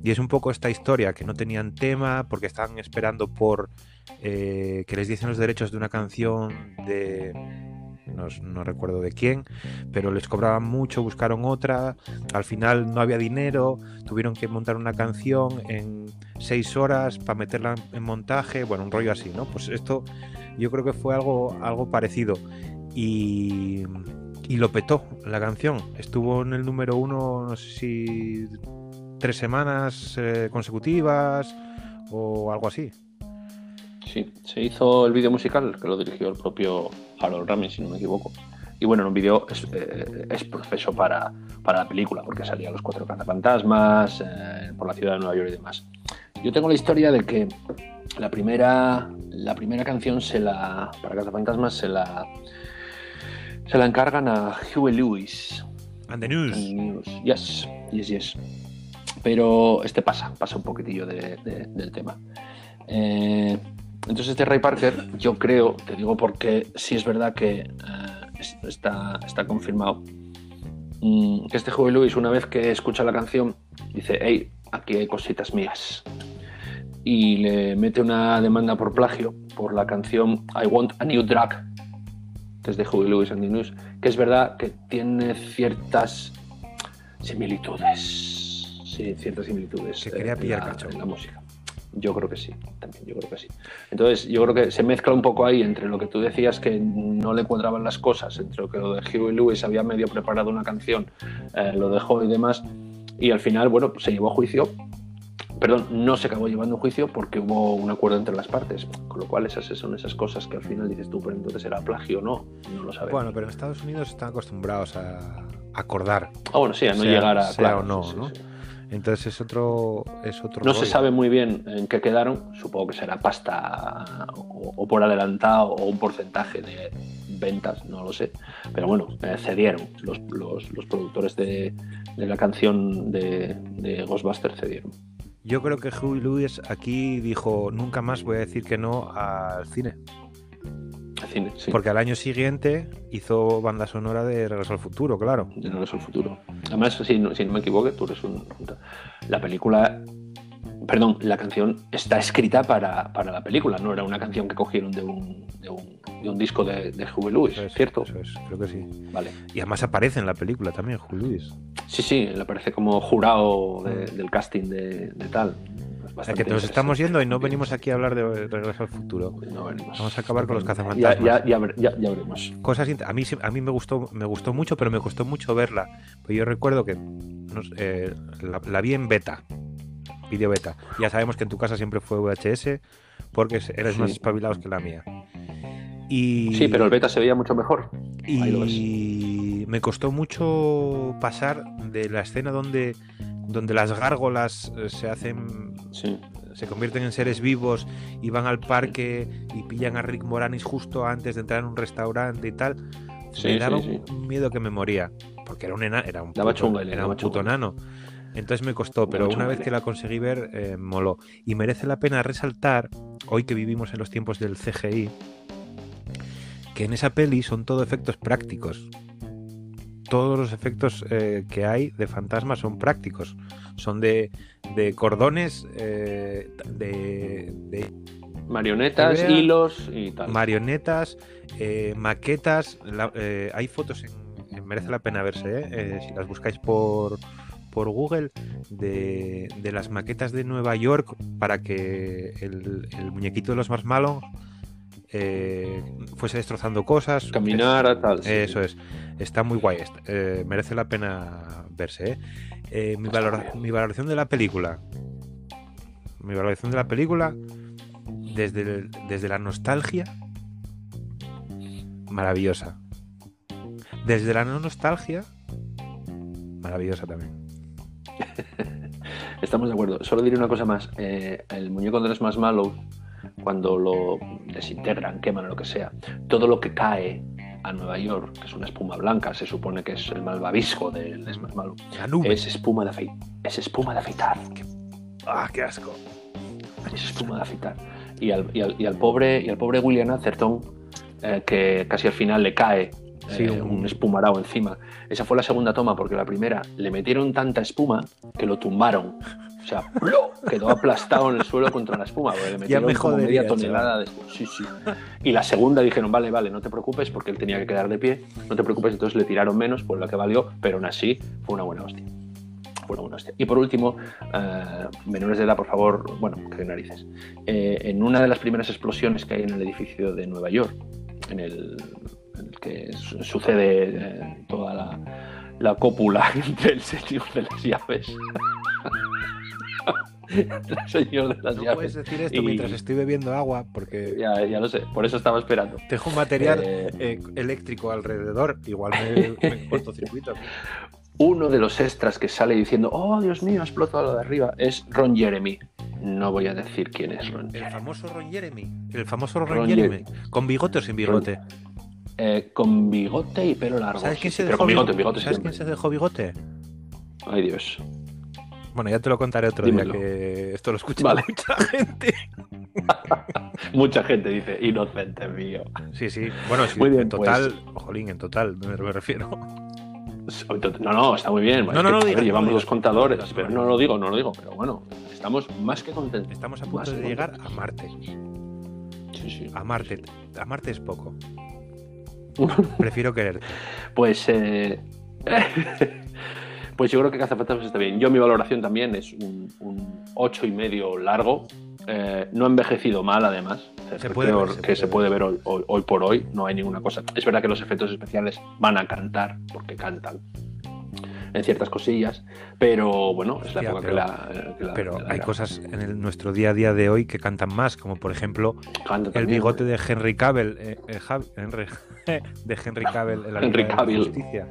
Y es un poco esta historia, que no tenían tema porque estaban esperando por que les diesen los derechos de una canción de... No, recuerdo de quién, pero les cobraban mucho, buscaron otra, al final no había dinero, tuvieron que montar una canción en seis horas para meterla en montaje, bueno, un rollo así, ¿no? Pues esto yo creo que fue algo, algo parecido. Y, y lo petó la canción. Estuvo en el número uno, no sé si tres semanas eh, consecutivas o algo así. Sí, se hizo el vídeo musical que lo dirigió el propio Harold Ramis, si no me equivoco. Y bueno, en un vídeo es, eh, es proceso para, para la película, porque salían los cuatro cazafantasmas eh, por la ciudad de Nueva York y demás. Yo tengo la historia de que la primera, la primera canción se la, para cazafantasmas se la, se la encargan a Huey Lewis. And the news. And News. Yes, yes, yes. Pero este pasa, pasa un poquitillo de- de- del tema. Eh, entonces este Ray Parker, yo creo, te digo porque sí es verdad que eh, es- está, está confirmado, mm, que este Huey Lewis una vez que escucha la canción dice, hey, aquí hay cositas mías. Y le mete una demanda por plagio por la canción I Want a New Drug, que es de Huey Lewis and the News, que es verdad que tiene ciertas similitudes. Sí, ciertas similitudes. Que quería en pillar la- cacho. en la música. Yo creo que sí, también, yo creo que sí. Entonces, yo creo que se mezcla un poco ahí entre lo que tú decías que no le cuadraban las cosas, entre lo que lo de Huey Lewis había medio preparado una canción, eh, lo dejó y demás, y al final, bueno, pues se llevó a juicio. Perdón, no se acabó llevando a juicio porque hubo un acuerdo entre las partes, con lo cual esas son esas cosas que al final dices tú, pero entonces era plagio o no, no lo sabemos. Bueno, pero en Estados Unidos están acostumbrados a acordar. ah, bueno, sí, a no sea- llegar a... sea claro, o no, sí, sí, ¿no? sí. Entonces es otro, es otro No se sabe muy bien en qué quedaron, supongo que será pasta o, o por adelantado o un porcentaje de ventas, no lo sé. Pero bueno, eh, cedieron, los, los- los productores de, de la canción de, de Ghostbusters cedieron. Yo creo que Huey Lewis aquí dijo nunca más voy a decir que no al cine. Cine, sí. Porque al año siguiente hizo banda sonora de Regreso al Futuro, claro. De es el futuro. Además, si no, si no me equivoco, tú eres un. La película. Perdón, la canción está escrita para, para la película, no era una canción que cogieron de un, de un, de un disco de, de Huey Lewis, Eso es, ¿cierto? Eso es, creo que sí. Vale. Y además aparece en la película también, Julio Luis. Sí, sí, le parece como jurado de- del casting de, de tal. O sea que nos estamos yendo y no venimos aquí a hablar de Regreso al Futuro. No venimos. Vamos a acabar con los cazafantasmas. ya, ya, ver- ya- ya veremos. Cosas a mí a mí me gustó me gustó mucho, pero me costó mucho verla. Pues yo recuerdo que eh, la, la vi en beta, video beta. Ya sabemos que en tu casa siempre fue VHS porque eres Sí. más espabilados que la mía. Y Sí, pero el beta se veía mucho mejor. Y me costó mucho pasar de la escena donde donde las gárgolas eh, se hacen Sí. se convierten en seres vivos y van al parque y pillan a Rick Moranis justo antes de entrar en un restaurante y tal. Sí, me daba sí, un miedo que me moría. Porque era un, ena- era un puto, era un puto nano. Entonces me costó, pero una vez que la conseguí ver, eh, moló. Y merece la pena resaltar, hoy que vivimos en los tiempos del CGI, que en esa peli son todo efectos prácticos. Todos los efectos eh, que hay de fantasmas son prácticos. Son de, de cordones, eh, de, de Marionetas, hilos y tal. marionetas, eh, maquetas. la- hay fotos, en, en- merece la pena verse, si las buscáis por, por Google, de, de las maquetas de Nueva York para que el, el muñequito de los Marshmallows eh, fuese destrozando cosas. Caminar, a tal. sí, Eso es. Está muy guay. eh, merece la pena verse. ¿eh? Mi, valoración de la película. Mi valoración de la película. Desde, el- desde la nostalgia. Maravillosa. Desde la no nostalgia. Maravillosa también. Estamos de acuerdo. Solo diré una cosa más. El muñeco de los más malos, cuando lo desintegran, queman o lo que sea, todo lo que cae a Nueva York, que es una espuma blanca, se supone que es el malvavisco del es más malo, La nube. es espuma de afeitar. Es espuma de afeitar. ¡Ah, qué asco! Es espuma de afeitar. Y al, y al- y al pobre, y al pobre William Atherton, eh, que casi al final le cae Sí, eh, un- un espumarao encima. Esa fue la segunda toma, porque la primera le metieron tanta espuma que lo tumbaron. O sea, ¡plo! quedó aplastado en el suelo contra la espuma, porque le metieron me como media tonelada de espuma. Sí, sí. Y la segunda dijeron, vale, vale, no te preocupes, porque él tenía que quedar de pie, no te preocupes, entonces le tiraron menos, por lo que valió, pero aún así fue una buena hostia. Fue una buena hostia. Y por último, eh, menores de edad, por favor, bueno, que narices. Eh, en una de las primeras explosiones que hay en el edificio de Nueva York, en el, en el que su- sucede eh, toda la, la cópula entre el señor de las llaves. el señor de las No llaves. puedes decir esto Y- mientras estoy bebiendo agua porque Ya, ya lo sé, por eso estaba esperando. dejo un material Eh, eh, eléctrico alrededor. Igual me, me cortocircuito. uno de los extras que sale diciendo, oh Dios mío, ha explotado lo de arriba, es Ron Jeremy. No voy a decir quién es Ron El Jeremy. famoso Ron Jeremy. El famoso Ron, Ron Jeremy. ¿Con bigote o sin bigote? Eh, con bigote y pelo largo. ¿Sabes quién se dejó bigote, bigote? bigote ¿Sabes quién se dejó bigote? Ay Dios. Bueno, ya te lo contaré otro Dímelo. día, que esto lo escucha Vale. mucha gente. Mucha gente dice, inocente mío. Sí, sí. Bueno, sí, Muy bien, en total, jolín, en total, me, me refiero. No, no, está muy bien. No, no, que, no a ver, digas, no llevamos digas. los contadores, pero no lo digo, no lo digo. Pero bueno, estamos más que contentos. Estamos a punto de llegar a. Marte. Sí, sí. A Marte. A Marte es poco. Prefiero quererte. Pues, eh, pues yo creo que Cazafantasmas está bien. Yo mi valoración también es un, un ocho y medio largo. Eh, no ha envejecido mal, además. Se puede ver, se que puede se puede ver hoy, hoy- hoy por hoy. No hay ninguna cosa. Es verdad que los efectos especiales van a cantar, porque cantan en ciertas cosillas, pero bueno, es la Hostia, época pero- que la, que la- Pero que la hay era. cosas en el- nuestro día a día de hoy que cantan más, como por ejemplo Canta el también. bigote de Henry Cavill, eh, eh, Henry- de Henry Cavill en la Henry Liga de Cavill. Justicia.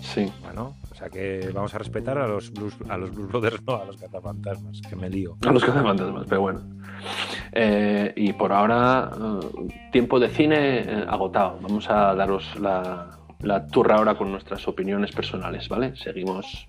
Sí. Bueno, sea que vamos a respetar a los Blues, a los Blues Brothers, no a los cazafantasmas, que me lío. A los cazafantasmas, pero bueno. Eh, y por ahora, eh, tiempo de cine eh, agotado. Vamos a daros la, la turra ahora con nuestras opiniones personales, ¿vale? Seguimos.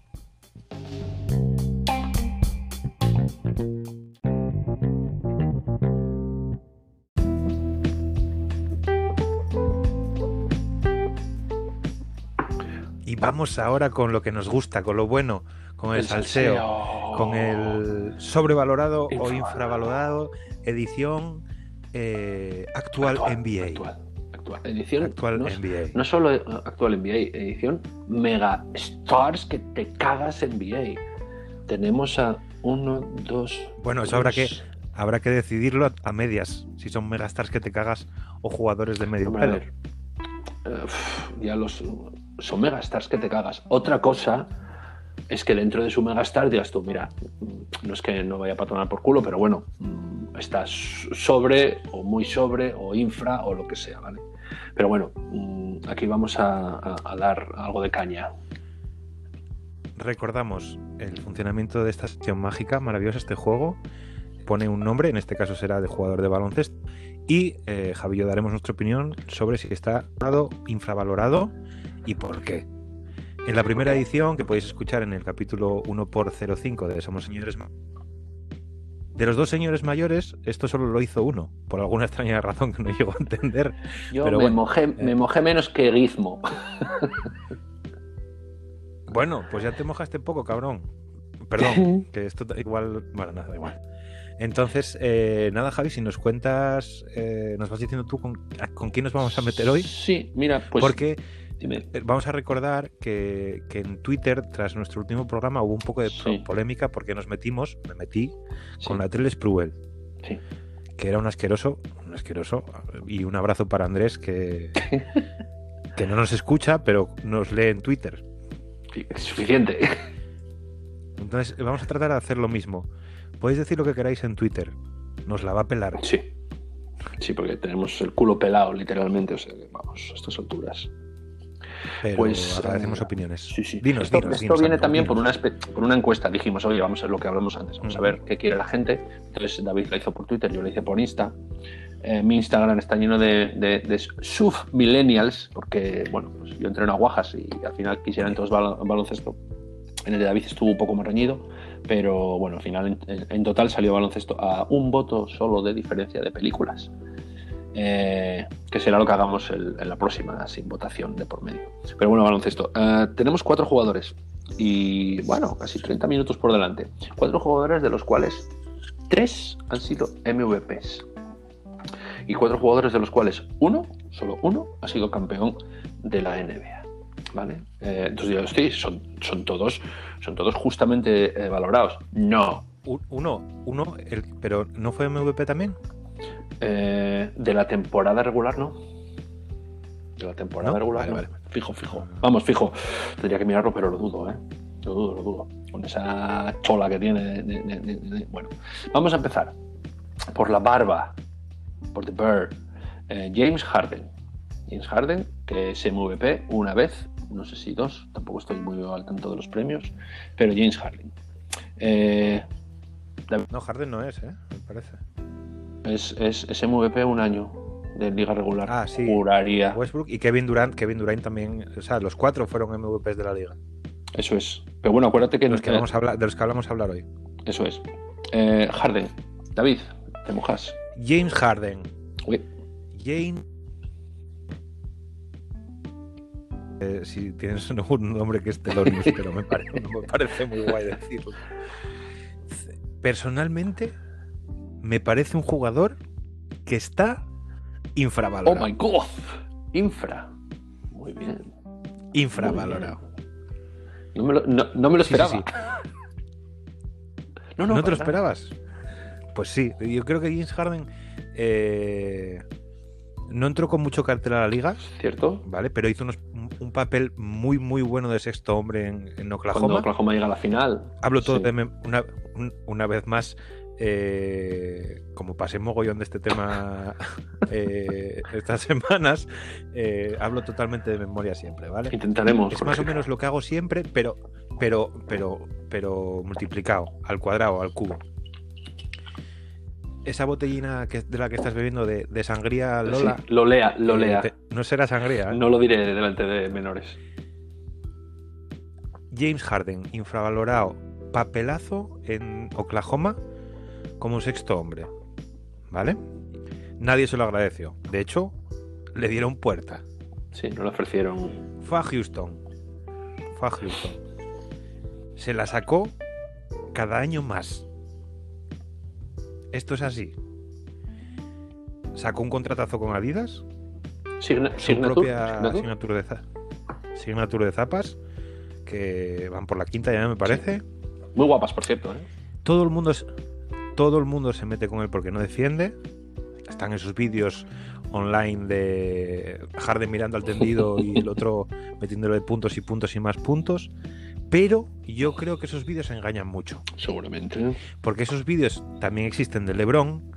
Y vamos ahora con lo que nos gusta, con lo bueno, con el, salseo, con el sobrevalorado o Infravalorado. edición eh, actual, NBA. Actual, actual. Edición Actual no, NBA. no solo actual NBA, edición Mega Stars que te cagas NBA. Tenemos a uno, dos. Bueno, eso habrá que, habrá que decidirlo a, medias, si son megastars que te cagas o jugadores de medio pelo. Ya los son megastars que te cagas. Otra cosa es que dentro de su megastar digas tú, mira, mm, no es que no vaya a patronar por culo, pero bueno, mm, estás sobre o muy sobre o infra o lo que sea, ¿vale? Pero bueno, mm, aquí vamos a, a- a dar algo de caña. Recordamos el funcionamiento de esta sección mágica, maravillosa este juego. Pone un nombre, en este caso será de jugador de baloncesto. Y eh, Javi y yo daremos nuestra opinión sobre si está valorado, infravalorado y por qué. En la primera edición, que podéis escuchar en el capítulo 1x05 de Somos Señores De los dos señores mayores, esto solo lo hizo uno, por alguna extraña razón que no llego a entender. Yo Pero me, bueno, mojé, eh. me mojé menos que Gizmo. Bueno, pues ya te mojaste poco, cabrón. Perdón, que esto igual. Bueno, nada, da igual. Entonces, eh, nada, Javi, si nos cuentas, eh, nos vas diciendo tú con, quién nos vamos a meter hoy, Sí, mira, pues. porque dime. eh, vamos a recordar que, que en Twitter, tras nuestro último programa, hubo un poco de Sí. polémica porque nos metimos, me metí, Sí, con la Trell Spruel, sí. que era un asqueroso, un asqueroso, y un abrazo para Andrés, que, que no nos escucha, pero nos lee en Twitter. Es suficiente. Entonces, vamos a tratar de hacer lo mismo. Podéis decir lo que queráis en Twitter. Nos la va a pelar. Sí. Sí, porque tenemos el culo pelado, literalmente. O sea, vamos, a estas alturas. Pero Pues, agradecemos eh, opiniones. Sí, sí. Dinos, esto dinos, esto dinos, viene Andrew, también por una, por una encuesta. Dijimos, oye, vamos a ver lo que hablamos antes. Vamos a Mm. ver qué quiere la gente. Entonces David la hizo por Twitter, yo la hice por Insta. Eh, mi Instagram está lleno de, de, de sub-millennials, porque, bueno, pues yo entreno a Guajas y al final quisieran todos bal- baloncesto. En el de David estuvo un poco más reñido, pero bueno, al final en, total salió baloncesto a un voto solo de diferencia de películas. Eh, que será lo que hagamos en la próxima, sin votación de por medio. Pero bueno, baloncesto. Eh, tenemos cuatro jugadores y, bueno, casi 30 minutos por delante. Cuatro jugadores de los cuales tres han sido MVPs. Y cuatro jugadores de los cuales uno, solo uno, ha sido campeón de la NBA. ¿Vale? Eh, entonces digo, sí, son, son, todos, son todos justamente eh, valorados. No. Un- Uno, uno, el- pero ¿no fue MVP también? Eh, de la temporada regular, no. De la temporada ¿No? regular, Vale, no. vale. Fijo, fijo. Vamos, fijo. Tendría que mirarlo, pero lo dudo, ¿eh? Lo dudo, lo dudo. Con esa chola que tiene. de- de- de- de- de- Bueno, vamos a empezar. Por la barba. Por The Bird. James Harden. James Harden, que es MVP una vez, no sé si dos, tampoco estoy muy al tanto de los premios, pero James Harden. Eh, No, Harden no es, ¿eh? Me parece. es, es, es MVP un año de liga regular. Ah, sí. Juraría. Westbrook y Kevin Durant. Kevin Durant también, o sea, los cuatro fueron MVPs de la liga. Eso es. Pero bueno, acuérdate que De los que, vamos a hablar, de los que hablamos a hablar hoy. Eso es. Eh, Harden. David, te mojas. James Harden. Uy, James. Eh, si tienes un, nombre que es Telonius, pero me parece, no me parece muy guay decirlo. Personalmente, me parece un jugador que está Oh infravalorado. my god. Infra. Muy bien. infravalorado. Muy bien. No me lo, no, no me lo Sí, sí, esperaba. sí. No, ¿No, no, te lo nada. esperabas? Pues sí, yo creo que James Harden eh, no entró con mucho cartel a la liga, ¿Cierto? ¿vale? Pero hizo unos- un, papel muy, muy bueno de sexto hombre en, en Cuando Oklahoma. Oklahoma llega a la final. Hablo todo Sí. de una, un- una vez más, eh, como pasé mogollón de este tema eh, estas semanas, eh, hablo totalmente de memoria siempre, ¿vale? Intentaremos. Es más o menos lo que hago siempre, pero, pero, pero, pero multiplicado, al cuadrado, al cubo. Esa botellina que, de la que estás bebiendo de, de sangría Lola. Sí, lo lea, lo eh, te- no será sangría. ¿eh? No lo diré delante de menores. James Harden, infravalorado, papelazo en Oklahoma como un sexto hombre. ¿Vale? Nadie se lo agradeció. De hecho, le dieron puerta. Sí, no le ofrecieron. Fue a Houston. fue a Houston. Se la sacó cada año más. Esto es así. Sacó un contratazo con Adidas, Signa- su Signature, propia de, signature de zapas, que van por la quinta ya me parece. Muy guapas, por cierto. ¿eh? Todo el mundo es- todo el mundo se mete con él porque no defiende. Están esos vídeos online de Harden mirando al tendido y el otro metiéndole puntos y puntos y más puntos. Pero yo creo que esos vídeos engañan mucho. Seguramente. Porque esos vídeos también existen de Lebron.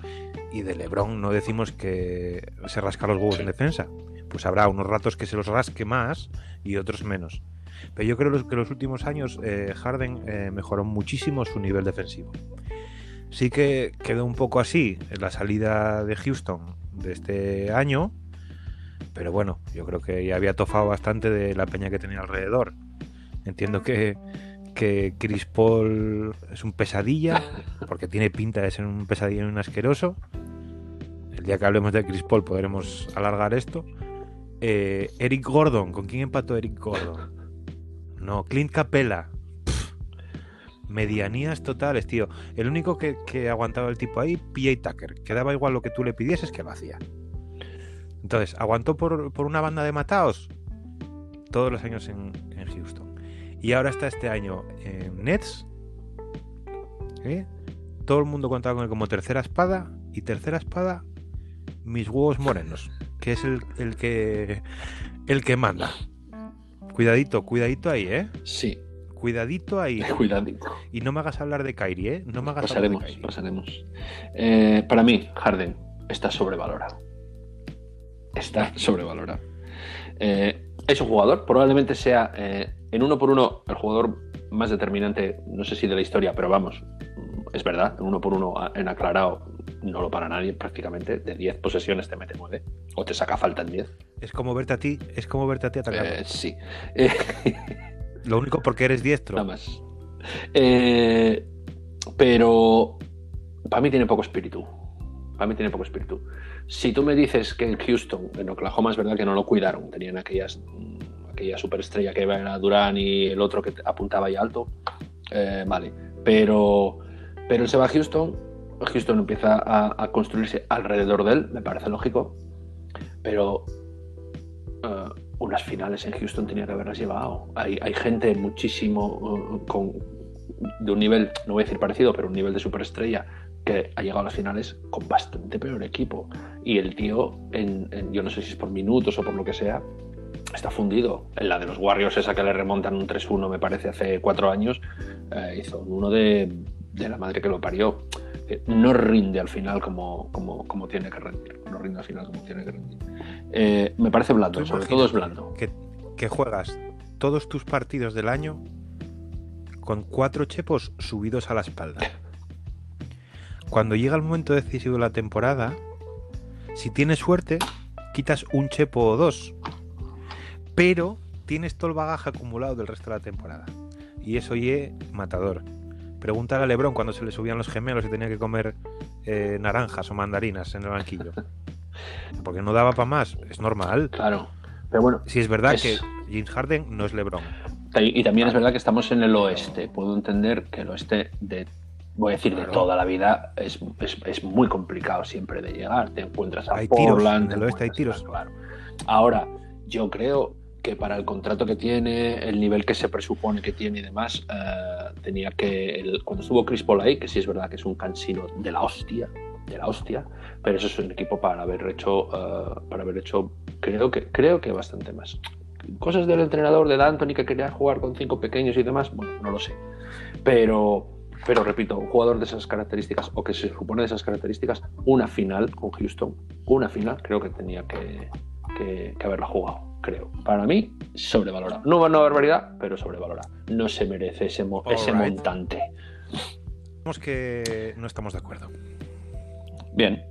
Y de Lebron no decimos que se rasca los huevos Sí. en defensa. Pues habrá unos ratos que se los rasque más y otros menos. Pero yo creo que los últimos años eh, Harden eh, mejoró muchísimo su nivel defensivo. Sí que quedó un poco así en la salida de Houston de este año. Pero bueno, yo creo que ya había tofado bastante de la peña que tenía alrededor. Entiendo que, que Chris Paul es un pesadilla, porque tiene pinta de ser un pesadilla y un asqueroso. El día que hablemos de Chris Paul podremos alargar esto. Eh, Eric Gordon, ¿con quién empató Eric Gordon? No, Clint Capella. Pff, medianías totales, tío. El único que, que aguantaba el tipo ahí, PJ Tucker, que daba igual lo que tú le pidieses que lo hacía. Entonces, ¿aguantó por, por una banda de mataos? Todos los años en, en Houston. Y ahora está este año en Nets. ¿eh? Todo el mundo contaba con él como tercera espada. Y tercera espada, mis huevos morenos. Que es el, el que el que manda. Cuidadito, cuidadito ahí, ¿eh? Sí, Cuidadito ahí. cuidadito. Y no me hagas hablar de Kyrie, ¿eh? No me hagas hablar de Pasaremos, Kyrie. pasaremos. Eh, para mí, Harden está sobrevalorado. Está sobrevalorado. Eh, es un jugador, probablemente sea eh, en uno por uno el jugador más determinante, no sé si de la historia, pero vamos, es verdad, en uno por uno en aclarado no lo para nadie prácticamente. De 10 posesiones te mete 9 o te saca falta en 10. Es como verte a ti, es como verte a ti atacando. Eh, sí. Eh, Lo único porque eres diestro. Nada más. Eh, pero para mí tiene poco espíritu. Para mí tiene poco espíritu. Si tú me dices que en Houston, en Oklahoma es verdad que no lo cuidaron, tenían aquellas, mm, aquella superestrella que era Durán y el otro que apuntaba ahí alto, eh, vale. Pero, pero él se va a Houston, Houston empieza a, construirse alrededor de él, me parece lógico, pero eh, unas finales en Houston tenía que haberlas llevado. Hay, hay gente muchísimo eh, con de un nivel, no voy a decir parecido, pero un nivel de superestrella que ha llegado a las finales con bastante peor equipo. Y el tío, en, en- yo no sé si es por minutos o por lo que sea, está fundido. En la de los Warriors, esa que le remontan un 3-1, me parece, hace cuatro años, eh, hizo un uno de, de la madre que lo parió. Eh, No rinde al final como, como, como tiene que rendir. No rinde al final como tiene que rendir. Eh, me parece blando, sobre todo es blando. Que, que juegas todos tus partidos del año con cuatro chepos subidos a la espalda. Cuando llega el momento decisivo de la temporada, si tienes suerte, quitas un chepo o dos. Pero tienes todo el bagaje acumulado del resto de la temporada. Y eso ye matador. Pregúntale a Lebron cuando se le subían los gemelos y tenía que comer eh, naranjas o mandarinas en el banquillo. Porque no daba para más, es normal. Claro. Pero bueno, Si es verdad Es- que James Harden no es LeBron. Y también es verdad que estamos en el oeste. Puedo entender que el oeste, de, voy a decir, de toda la vida, es, es- es muy complicado siempre de llegar. Te encuentras a Hay tiros, Portland. en el te oeste hay tiros. Claro. Ahora, yo creo que para el contrato que tiene, el nivel que se presupone que tiene y demás, eh, tenía que. el- cuando estuvo Chris Paul ahí, que sí es verdad que es un cansino de la hostia, de la hostia, pero eso es un equipo para haber hecho, eh, para haber hecho, creo que, creo que bastante más cosas del entrenador de D'Antoni que quería jugar con cinco pequeños y demás, bueno, no lo sé. Pero, pero repito, un jugador de esas características, o que se supone de esas características, una final con Houston, una final, creo que tenía que, que- que haberla jugado, creo. Para mí, sobrevalorado. No una barbaridad, pero sobrevalorado. No se merece ese, mo- ese Alright. montante. Vemos que no estamos de acuerdo. Bien,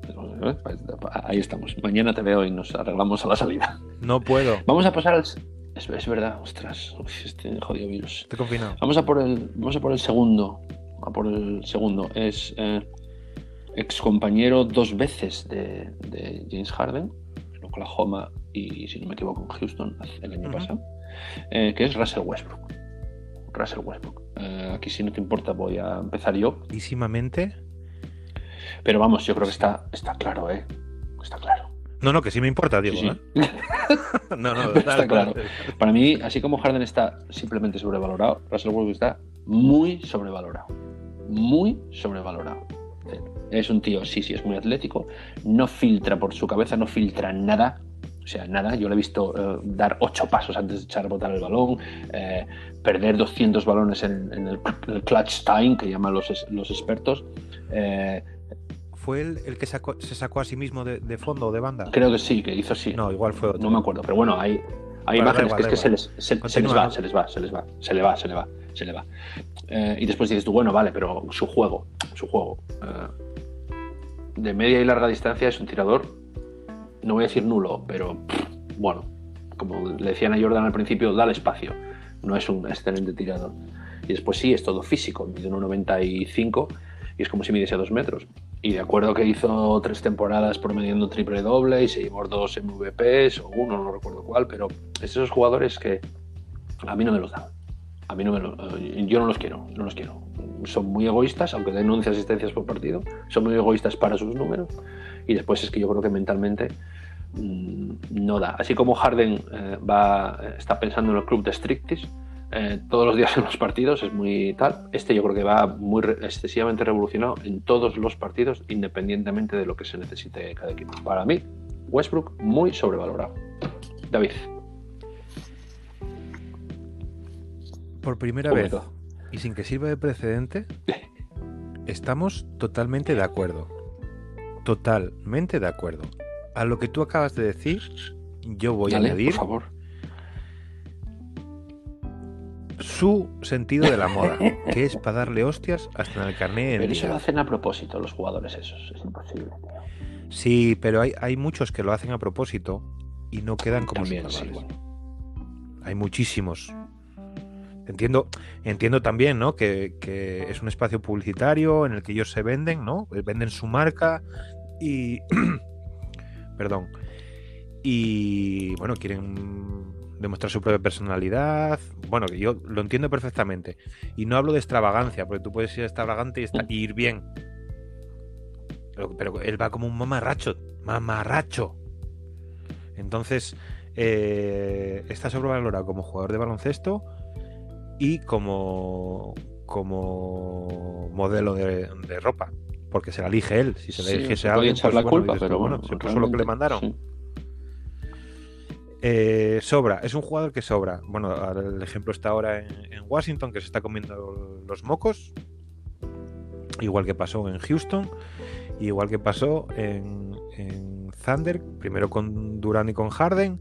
ahí estamos. Mañana te veo y nos arreglamos a la salida. No puedo. Vamos a pasar al... Es, es verdad, ostras, este jodido virus. Estoy confinado. Vamos a por el, vamos a por el segundo. A por el segundo. Es eh, ex compañero dos veces de, de James Harden, en Oklahoma y, si no me equivoco, en Houston el año pasado, eh, que es Russell Westbrook. Russell Westbrook. Eh, aquí, si no te importa, voy a empezar yo. Pero vamos, yo creo que está, está claro, ¿eh? Está claro. No, no, que sí me importa, Diego. Sí, sí. ¿eh? no, no, Está claro. Para mí, así como Harden está simplemente sobrevalorado, Russell Westbrook está muy sobrevalorado. Muy sobrevalorado. Es un tío, sí, sí, es muy atlético. No filtra por su cabeza, no filtra nada. O sea, nada. Yo le he visto eh, dar ocho pasos antes de echar a botar el balón, eh, perder 200 balones en, en el, el clutch time, que llaman los, los expertos. Eh, ¿Fue él el que sacó- se sacó a sí mismo de, de fondo o de banda? creo que sí, que hizo así. No, igual fue otro. No me acuerdo, pero bueno, hay, hay Bueno, imágenes igual, que es que se les, se, se les va, se les va, se les va, se le va, se le va, se le va. Eh, y después dices tú, bueno, vale, pero su juego, su juego eh, de media y larga distancia es un tirador, no voy a decir nulo, pero pff, bueno, como le decían a Jordan al principio, dale espacio, no es un excelente tirador. Y después sí, es todo físico, mide 1,95 y es como si midiese 2 metros. Y de acuerdo que hizo tres temporadas promediando triple doble y se llevó dos MVPs o uno, no recuerdo cuál, pero es esos jugadores que a mí no me los dan. A mí no me lo- eh, yo no los quiero, no los quiero. Son muy egoístas, aunque den 11 asistencias por partido, son muy egoístas para sus números y después es que yo creo que mentalmente mm, no da. Así como Harden eh, va, está pensando en el club de strictis eh, todos los días en los partidos, es muy tal. Este yo creo que va muy excesivamente revolucionado en todos los partidos, independientemente de lo que se necesite cada equipo. Para mí, Westbrook muy sobrevalorado. David. Por primera Público. vez, y sin que sirva de precedente, estamos totalmente de acuerdo. Totalmente de acuerdo. A lo que tú acabas de decir, yo voy Dale, a añadir por favor. Su sentido de la moda, que es para darle hostias hasta en el carnet Pero eso lo hacen a propósito los jugadores esos. Es imposible. tío. Sí, pero hay, hay muchos que lo hacen a propósito y no quedan como También, sí, bueno. Hay muchísimos. Entiendo, entiendo también, ¿no? Que, que es un espacio publicitario en el que ellos se venden, ¿no? Venden su marca y. Perdón. Y bueno, quieren demostrar su propia personalidad. Bueno, que yo lo entiendo perfectamente. Y no hablo de extravagancia, porque tú puedes ser extravagante y, esta- y ir bien. Pero, pero él va como un mamarracho. Mamarracho. Entonces, eh, está sobrevalorado como jugador de baloncesto y como, como modelo de, de ropa. Porque se la elige él. Si se la Sí, eligiese se a alguien, pues, la bueno, culpa, dices tú, pero bueno, bueno, se puso lo que le mandaron. sí. Eh, sobra, es un jugador que sobra. Bueno, el ejemplo está ahora en, en Washington, que se está comiendo los mocos. Igual que pasó en Houston, igual que pasó en, en Thunder, primero con Durant y con Harden,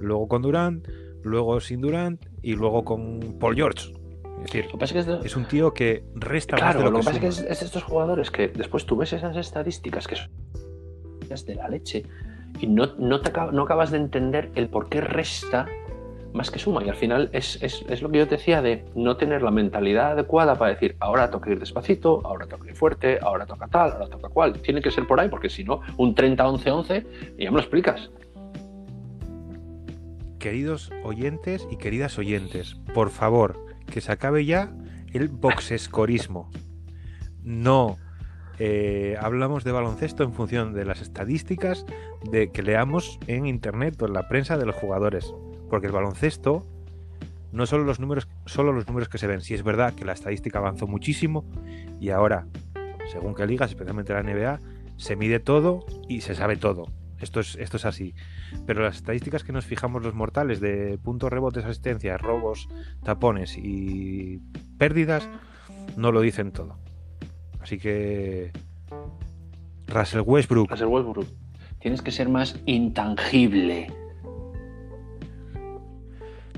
luego con Durant, luego sin Durant y luego con Paul George. Es decir, Lo que pasa es que es de- es un tío que resta más Claro, de lo, lo, que pasa es que es, estos jugadores que después tú ves esas estadísticas que son de la leche y no, no, te no acabas de entender el por qué resta más que suma. Y al final es, es- es lo que yo te decía de no tener la mentalidad adecuada para decir ahora toca ir despacito, ahora toca ir fuerte, ahora toca tal, ahora toca cual. Tiene que ser por ahí porque si no, un 30-11-11 y ya me lo explicas. Queridos oyentes y queridas oyentes, por favor, que se acabe ya el boxescorismo. No eh, hablamos de baloncesto en función de las estadísticas de que leamos en internet o en la prensa de los jugadores. Porque el baloncesto no son los números, solo los números que se ven. Si es verdad que la estadística avanzó muchísimo y ahora, según qué ligas, especialmente la NBA, se mide todo y se sabe todo. Esto es, esto es así. Pero las estadísticas que nos fijamos los mortales de puntos, rebotes, asistencias, robos, tapones y pérdidas no lo dicen todo. Así que Russell Westbrook, Russell Westbrook, tienes que ser más intangible.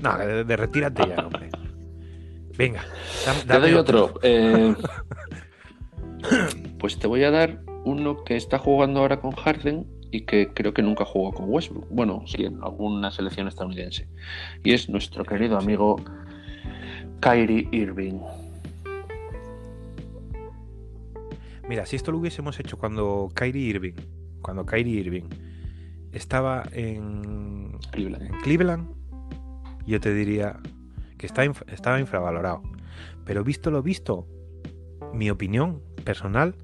no, de, de- retírate ya, hombre. Venga, Te doy otro. Eh, pues te voy a dar uno que está jugando ahora con Harden y que creo que nunca jugó con Westbrook. Bueno, sí, en alguna selección estadounidense. Y es nuestro querido amigo Kyrie Irving. Mira, si esto lo hubiésemos hecho cuando Kyrie Irving, cuando Kyrie Irving estaba en, Cleveland. en Cleveland, yo te diría que está inf- estaba infravalorado. Pero visto lo visto, mi opinión personal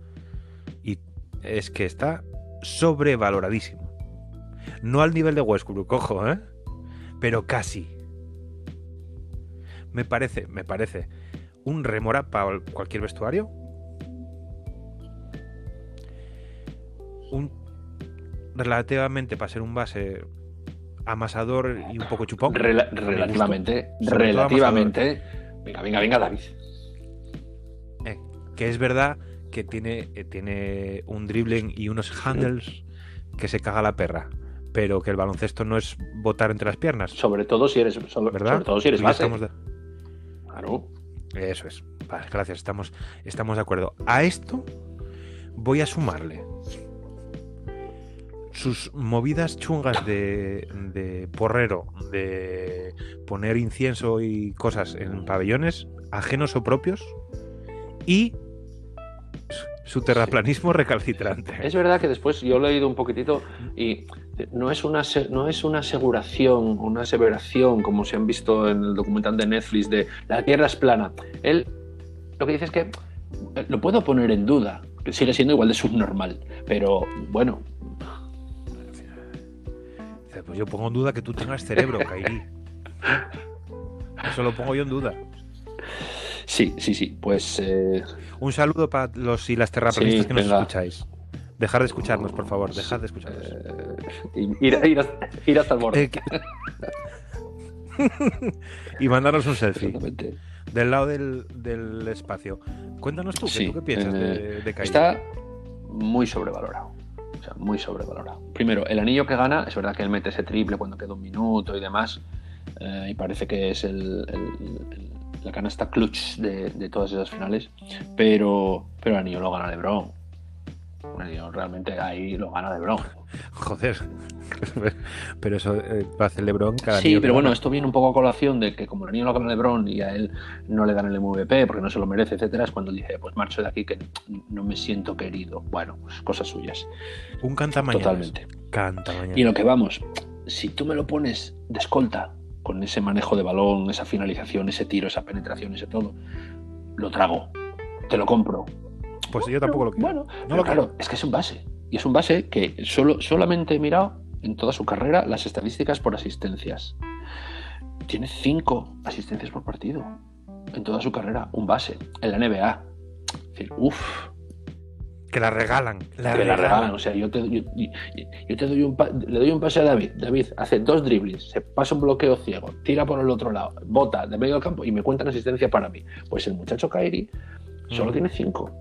y es que está sobrevaloradísimo. No al nivel de Westbrook, ojo, ¿eh? Pero casi. Me parece, me parece un remora para cualquier vestuario. Un relativamente para ser un base amasador y un poco chupón. Relativamente, relativamente. Venga, venga, venga, David. Eh, que es verdad que tiene, eh, tiene un dribbling y unos handles que se caga la perra. Pero que el baloncesto no es botar entre las piernas. Sobre todo si eres, sobre, ¿Verdad? sobre todo si eres yo base. de- Claro. Eso es. Vale, gracias. Estamos, estamos de acuerdo. A esto voy a sumarle sus movidas chungas de, de porrero, de poner incienso y cosas en pabellones ajenos o propios y su terraplanismo recalcitrante. Es verdad que después yo he leído un poquitito y no es una, no es una aseguración, una aseveración como se han visto en el documental de Netflix de la Tierra es plana. Él lo que dice es que eh, lo puedo poner en duda, que sigue siendo igual de subnormal, pero bueno, Pues yo pongo en duda que tú tengas cerebro, Kairi. Eso lo pongo yo en duda. sí, sí, sí, pues eh, Un saludo para los y las terraplanistas Sí, que nos venga. escucháis. Dejar de escucharnos, por favor. Dejad de escucharnos. eh, ir, ir hasta, ir hasta el borde. Eh, que- y mandarnos un selfie del lado del, del espacio. Cuéntanos tú, ¿qué, Sí, tú qué piensas de, de Kyrie? Está muy sobrevalorado. Muy sobrevalorado. Primero, el anillo que gana, es verdad que él mete ese triple cuando queda un minuto y demás. eh, y parece que es el- la canasta clutch de, de todas esas finales. Pero, pero el anillo lo gana LeBron. Un anillo realmente ahí lo gana LeBron. Joder. Pero eso eh, lo hace LeBron cada Sí, pero bueno, gana. esto viene un poco a colación de que como el anillo lo gana LeBron y a él no le dan el MVP porque no se lo merece, etcétera, es cuando él dice, pues marcho de aquí que no me siento querido. Bueno, pues cosas suyas. Un canta mañana. Totalmente. Canta mañana. Y lo que vamos, si tú me lo pones de escolta, con ese manejo de balón, esa finalización, ese tiro, esa penetración, ese todo, lo trago, te lo compro. Pues yo tampoco lo quiero. Bueno, No lo claro, quiero. es que es un base. Y es un base que solo, solamente he mirado en toda su carrera las estadísticas por asistencias. Tiene cinco asistencias por partido en toda su carrera, un base, en la NBA. Es decir, uff, Que la regalan. La que la regalan. regalan. O sea, yo te, yo, yo- yo te doy un pa- le doy un pase a David. David hace dos dribles, se pasa un bloqueo ciego, tira por el otro lado, bota de medio del campo y me cuentan asistencia para mí. Pues el muchacho Kairi solo Mm. tiene cinco.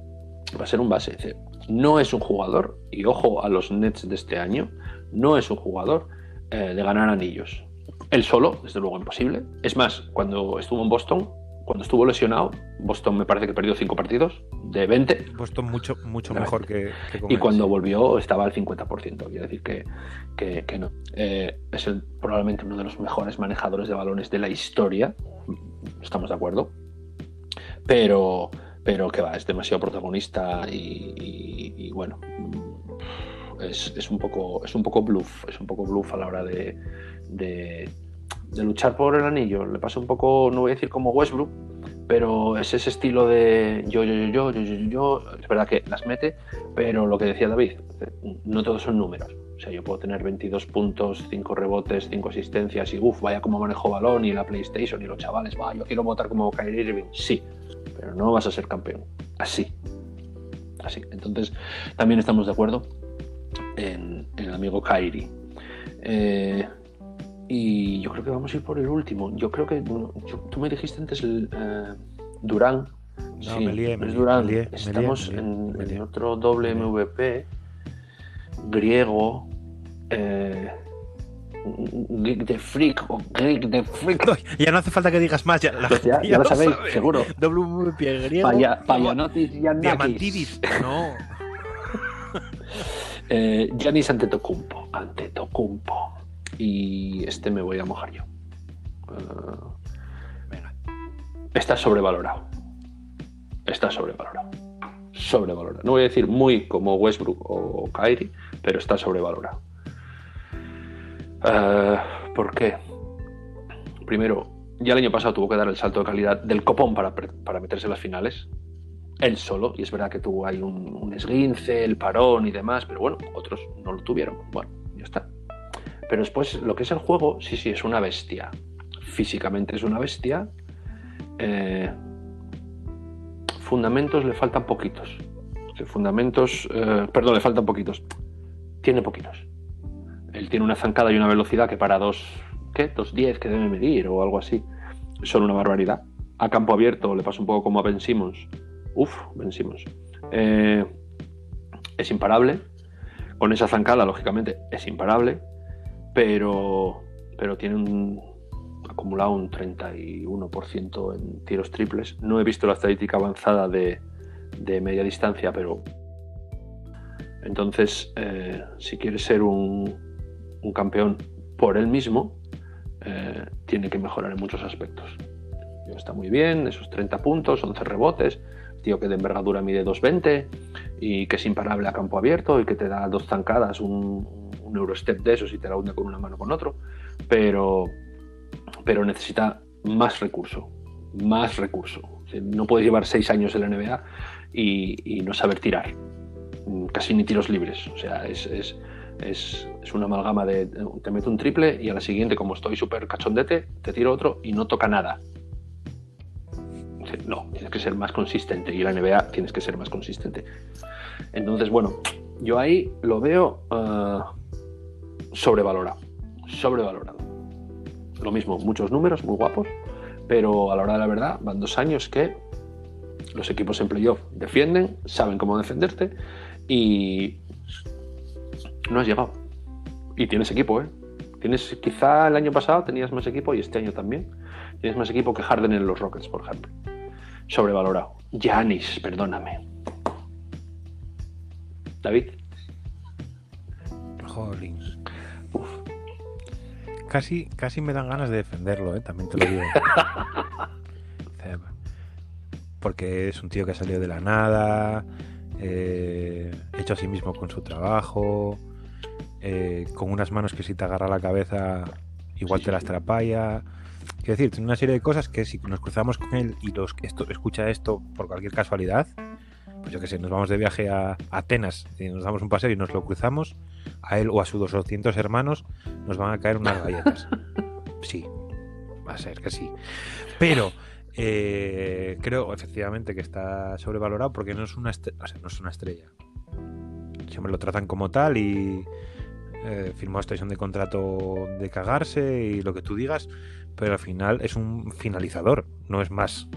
Va a ser un base. Dice, No es un jugador, y ojo a los Nets de este año, no es un jugador eh, de ganar anillos. Él solo, desde luego, imposible. Es más, cuando estuvo en Boston, cuando estuvo lesionado, Boston me parece que perdió cinco partidos de 20. Puesto mucho, mucho mejor que, que con Y cuando sí. volvió estaba al 50%, quiere decir que, que- que no. Eh, es el- probablemente uno de los mejores manejadores de balones de la historia, estamos de acuerdo, pero, pero que va, es demasiado protagonista y, bueno, es, es un poco, es un poco bluff, es un poco bluff a la hora de, de- luchar por el anillo. Le pasa un poco, no voy a decir como Westbrook, pero es ese estilo de yo, yo, yo, yo, yo, yo, yo, yo. Es verdad que las mete, pero lo que decía David, no todos son números. O sea, yo puedo tener 22 puntos, 5 rebotes, 5 asistencias y uff, vaya como manejo balón y la PlayStation y los chavales, va, yo quiero votar como Kyrie Irving. Sí, pero no vas a ser campeón. Así. Así. Entonces, también estamos de acuerdo en, en el amigo Kyrie. Eh, y yo creo que vamos a ir por el último. Yo creo que bueno, yo- tú me dijiste antes el, eh, Durán. No, me lié, me es Durán. me lié, me Estamos lié, en, otro doble. MVP griego. Eh, Geek de Freak o Greek de Freak. No, ya no hace falta que digas más, ya, la Pues ya, ya lo sabéis, sabe. seguro. WP. Paya- Payanotis. Diamantidis. No. Eh, Giannis Antetokounmpo. Antetokounmpo. Y este me voy a mojar yo. Eh, Venga. está sobrevalorado. Está sobrevalorado. Sobrevalorado. No voy a decir muy como Westbrook o Kyrie, pero está sobrevalorado. Eh, ¿Por qué? Primero, ya el año pasado tuvo que dar el salto de calidad del copón para, para meterse en las finales. Él solo, y es verdad que tuvo ahí un, esguince, el parón y demás, pero bueno, otros no lo tuvieron. Bueno, ya está. Pero después, lo que es el juego, sí, sí, es una bestia. Físicamente es una bestia. Eh, fundamentos le faltan poquitos. Fundamentos, eh, perdón, le faltan poquitos. Tiene poquitos. Él tiene una zancada y una velocidad que para dos, ¿qué? 2.10 que debe medir o algo así. Son una barbaridad. A campo abierto le pasa un poco como a Ben Simmons. Uf, Ben Simmons. Eh, es imparable. Con esa zancada, lógicamente, es imparable. Pero, pero tiene un, acumulado un 31% en tiros triples. No he visto la estadística avanzada de, de media distancia, pero entonces, eh, si quiere ser un, un, campeón por él mismo, eh, tiene que mejorar en muchos aspectos. Está muy bien, esos 30 puntos, 11 rebotes, tío que de envergadura mide 2.20 y que es imparable a campo abierto y que te da dos zancadas, un, Eurostep de esos y te la hunde con una mano con otro, pero, pero necesita más recurso, más recurso. No puedes llevar seis años en la NBA y, no saber tirar, casi ni tiros libres. O sea, es, es, una amalgama de te meto un triple y a la siguiente, como estoy súper cachondete, te tiro otro y no toca nada. No, tienes que ser más consistente y la NBA tienes que ser más consistente. Entonces, bueno, yo ahí lo veo uh, sobrevalorado. Sobrevalorado. Lo mismo, muchos números muy guapos, pero a la hora de la verdad van dos años que los equipos en playoff defienden, saben cómo defenderte y no has llegado. Y tienes equipo, ¿eh? Tienes, quizá el año pasado tenías más equipo y este año también. Tienes más equipo que Harden en los Rockets, por ejemplo. Sobrevalorado. Giannis, perdóname. David. Jolins. Uf. Casi, casi me dan ganas de defenderlo, ¿eh? también te lo digo. Porque es un tío que ha salido de la nada, eh, hecho a sí mismo con su trabajo, eh, con unas manos que si te agarra la cabeza igual te las trapalla. Quiero decir, tiene una serie de cosas que si nos cruzamos con él y los, esto, escucha esto por cualquier casualidad, pues yo que sé, nos vamos de viaje a Atenas y nos damos un paseo y nos lo cruzamos, a él o a sus 200 hermanos nos van a caer unas galletas. Sí, va a ser que sí. Pero eh, creo efectivamente que está sobrevalorado porque no es una, o sea, no es una estrella. Siempre lo tratan como tal y eh, firmó extensión de contrato de cagarse y lo que tú digas, pero al final es un finalizador, no es más.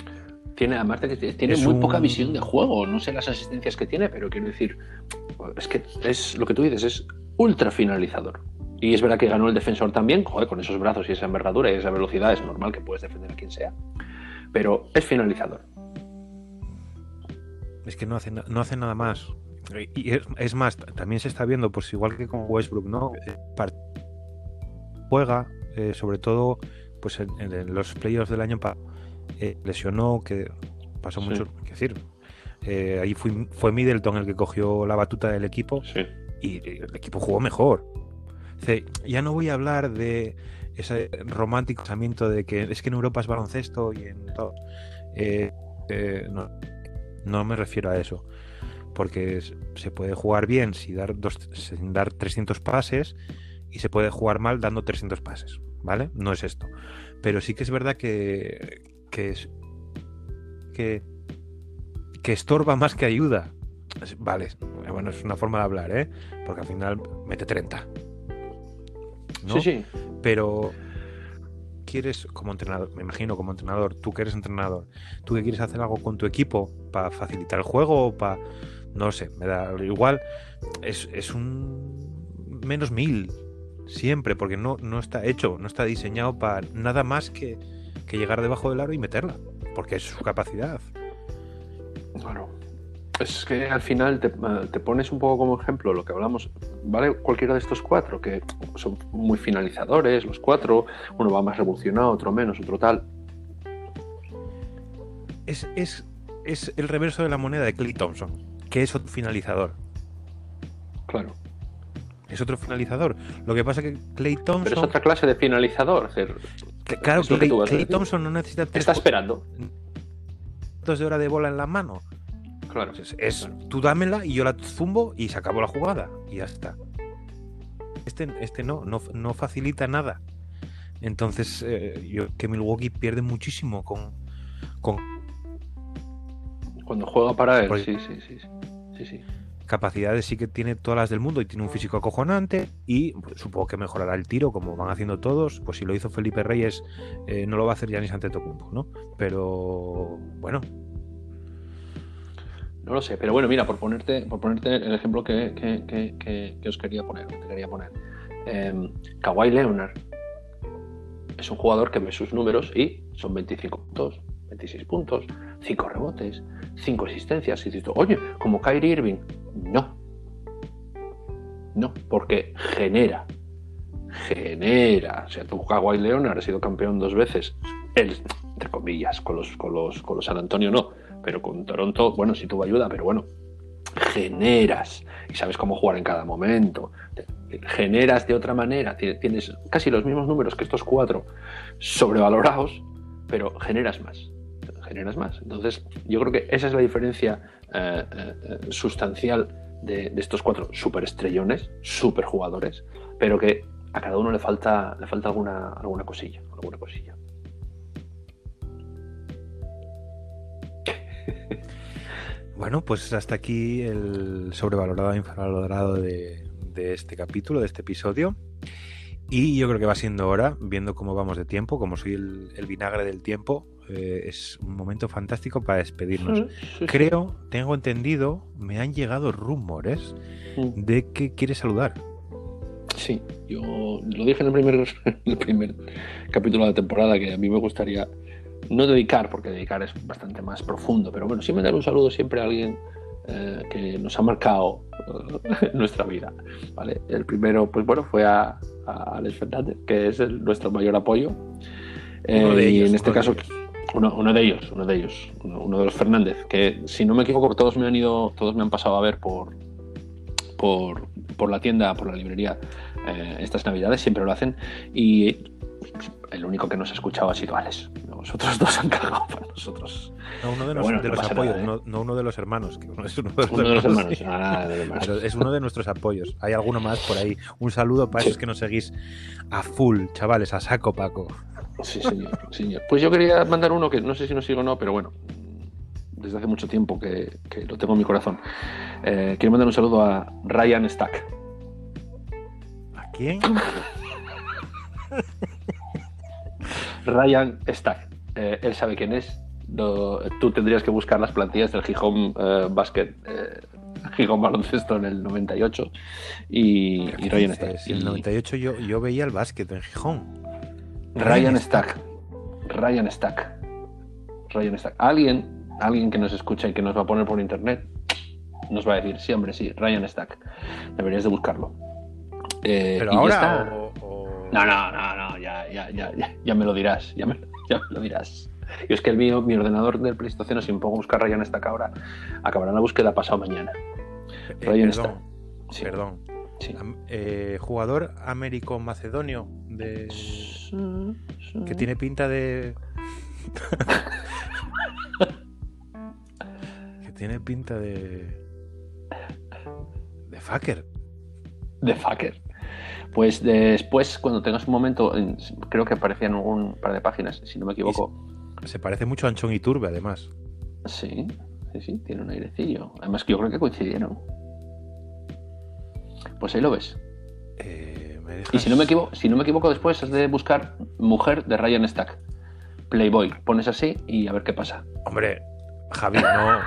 Tiene, además de que tiene es muy un... poca visión de juego, no sé las asistencias que tiene, pero quiero decir, es que es lo que tú dices, es ultra finalizador. Y es verdad que ganó el defensor también, joder, con esos brazos y esa envergadura y esa velocidad es normal que puedes defender a quien sea. Pero es finalizador. Es que no hace, no hace nada más. Y es, es, más, también se está viendo, pues igual que con Westbrook, ¿no? Juega, eh, sobre todo, pues en, en los playoffs del año pasado, eh, lesionó, que pasó mucho, sí. es decir, eh, ahí fue, fue Middleton el que cogió la batuta del equipo sí. y el equipo jugó mejor. Ya no voy a hablar de ese romántico pensamiento de que es que en Europa es baloncesto y en todo. Eh, eh, no, no, me refiero a eso. Porque se puede jugar bien sin dar, dos, sin dar 300 pases y se puede jugar mal dando 300 pases. ¿Vale? No es esto. Pero sí que es verdad que, que es. que. que estorba más que ayuda. Vale, bueno, es una forma de hablar, ¿eh? Porque al final mete 30. ¿no? Sí, sí. Pero quieres como entrenador, me imagino como entrenador, tú que eres entrenador, tú que quieres hacer algo con tu equipo para facilitar el juego o para, no sé, me da igual, es, es un menos mil siempre, porque no, no está hecho, no está diseñado para nada más que, que llegar debajo del aro y meterla, porque es su capacidad. Claro es que al final te, te, pones un poco como ejemplo lo que hablamos, ¿vale? Cualquiera de estos cuatro, que son muy finalizadores, los cuatro, uno va más revolucionado, otro menos, otro tal. Es, es, es el reverso de la moneda de Clay Thompson, que es otro finalizador. Claro. Es otro finalizador. Lo que pasa es que Clay Thompson. Pero es otra clase de finalizador. Claro, que Clay. Thompson no necesita tres Está esperando. cuartos de hora de bola en la mano. Claro. Es, es- tú dámela y yo la zumbo y se acabó la jugada. Y ya está. Este, este no, no, no facilita nada. Entonces, eh, yo que Milwaukee pierde muchísimo con, con Cuando juega para él, sí, sí, sí. Sí. Sí, sí. capacidades, sí que tiene todas las del mundo y tiene un físico acojonante. Y pues, supongo que mejorará el tiro, como van haciendo todos. Pues si lo hizo Felipe Reyes, eh, no lo va a hacer Giannis Antetokounmpo, ¿no? Pero bueno, No lo sé, pero bueno, mira, por ponerte, por ponerte el ejemplo que, que- que- os quería poner, te quería poner. Eh, Kawhi Leonard es un jugador que ve sus números y son 25 puntos, 26 puntos, 5 rebotes, 5 asistencias. Y dices, oye, como Kyrie Irving. No. No, porque genera. Genera. O sea, tú, Kawhi Leonard, ha sido campeón dos veces. Él, entre comillas, con los, con los, con los San Antonio no. Pero con Toronto, bueno, sí tuvo ayuda, pero bueno. Generas y sabes cómo jugar en cada momento. Generas de otra manera. Ti- Tienes casi los mismos números que estos cuatro sobrevalorados, pero generas más. Generas más. Entonces, yo creo que esa es la diferencia eh, eh, sustancial de, estos cuatro superestrellones, superjugadores, pero que a cada uno le falta, le falta alguna, alguna cosilla. Alguna cosilla. Bueno, pues hasta aquí el sobrevalorado e infravalorado de, este capítulo, de este episodio. Y yo creo que va siendo hora, viendo cómo vamos de tiempo, como soy el vinagre del tiempo, eh, es un momento fantástico para despedirnos. Creo, tengo entendido, me han llegado rumores Mm. de que quiere saludar. Sí, yo lo dije en el primer, en el primer capítulo de la temporada que a mí me gustaría no dedicar, porque dedicar es bastante más profundo, pero bueno, sí mandar un saludo siempre a alguien eh, que nos ha marcado eh, nuestra vida. ¿vale? El primero, pues bueno, fue a, a Alex Fernández, que es el- nuestro mayor apoyo. Eh, y en este caso, ellos. Uno, uno de ellos, uno de ellos, uno, de los Fernández, que si no me equivoco, todos me han ido, todos me han pasado a ver por, por, por la tienda, por la librería eh, estas navidades, siempre lo hacen. Y el único que nos ha escuchado ha sido Alex. Los otros dos han cagado para nosotros. No, uno de, los- bueno, de no los pasa apoyos, nada, ¿eh? no, no uno de los hermanos, que uno es uno de los Uno de los hermanos, hermanos. sí. De los hermanos. Pero es uno de nuestros apoyos. Hay alguno más por ahí. Un saludo para Sí. esos que nos seguís a full, chavales, a saco, Paco. Sí, señor, señor. Pues yo quería mandar uno que no sé si nos sigue o no, pero bueno, desde hace mucho tiempo que, que lo tengo en mi corazón. Eh, quiero mandar un saludo a Ryan Stack. ¿A quién? Ryan Stack. Eh, él sabe quién es. No, tú tendrías que buscar las plantillas del Gijón eh, Basket, eh, Gijón Baloncesto en el 98 y, y ¿Qué Ryan? Stack. En el Y 98 yo, yo veía el básquet en Gijón. Ryan Stack. Ryan Stack. Ryan Stack. Alguien, alguien que nos escucha y que nos va a poner por internet nos va a decir, sí, hombre, sí, Ryan Stack. Deberías de buscarlo. Eh, Pero ahora está. o, no, no, no, ya, ya, ya, ya, me lo dirás, ya me, ya me lo dirás. Yo es que el mío, mi ordenador del PlayStation, si me pongo a buscar Ryan Stack ahora, acabará la búsqueda pasado mañana. Eh, perdón. Sí, perdón. sí. Eh, jugador américo-macedonio de... que tiene pinta de... que tiene pinta de... de fucker. de fucker. Pues después, cuando tengas un momento, en- creo que aparecían un par de páginas, si no me equivoco. Se parece mucho a Anchón y Turbe, además. Sí, sí, sí, tiene un airecillo. Además que yo creo que coincidieron. Pues ahí lo ves. Eh, ¿me Y si no me equivoco, si no me equivoco después has de buscar mujer de Ryan Stack. Playboy. Pones así y a ver qué pasa. Hombre, Javi, no.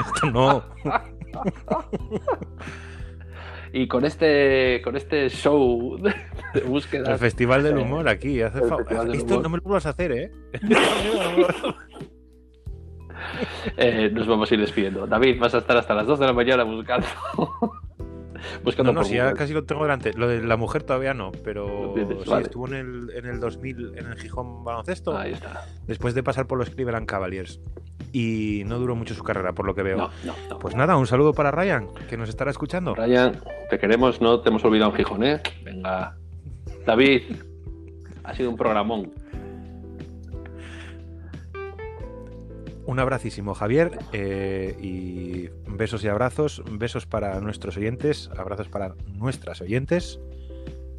Esto no. Y con este, con este show de, búsqueda. El Festival del Humor aquí. Hace Esto Humor. no me lo vuelvas a hacer, ¿eh? eh, nos vamos a ir despidiendo. David, vas a estar hasta las 2 de la mañana buscando. Buscando No, no, si ya casi lo tengo delante. Lo de la mujer todavía no, pero tienes, sí, vale. estuvo en el, en el 2000 en el Gijón Baloncesto, Ahí está. después de pasar por los Cleveland Cavaliers. Y no duró mucho su carrera, por lo que veo. No, no, no. Pues nada, un saludo para Ryan, que nos estará escuchando. Ryan, te queremos, no te hemos olvidado en Gijón, ¿eh? Venga. David, ha sido un programón. Un abracísimo, Javier, eh, y besos y abrazos. Besos para nuestros oyentes, abrazos para nuestras oyentes.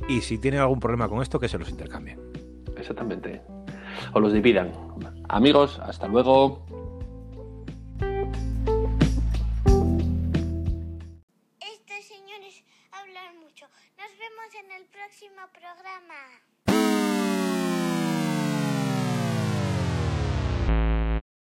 Y si tienen algún problema con esto, que se los intercambien. Exactamente. O los dividan. Amigos, hasta luego. Estos señores hablan mucho. Nos vemos en el próximo programa.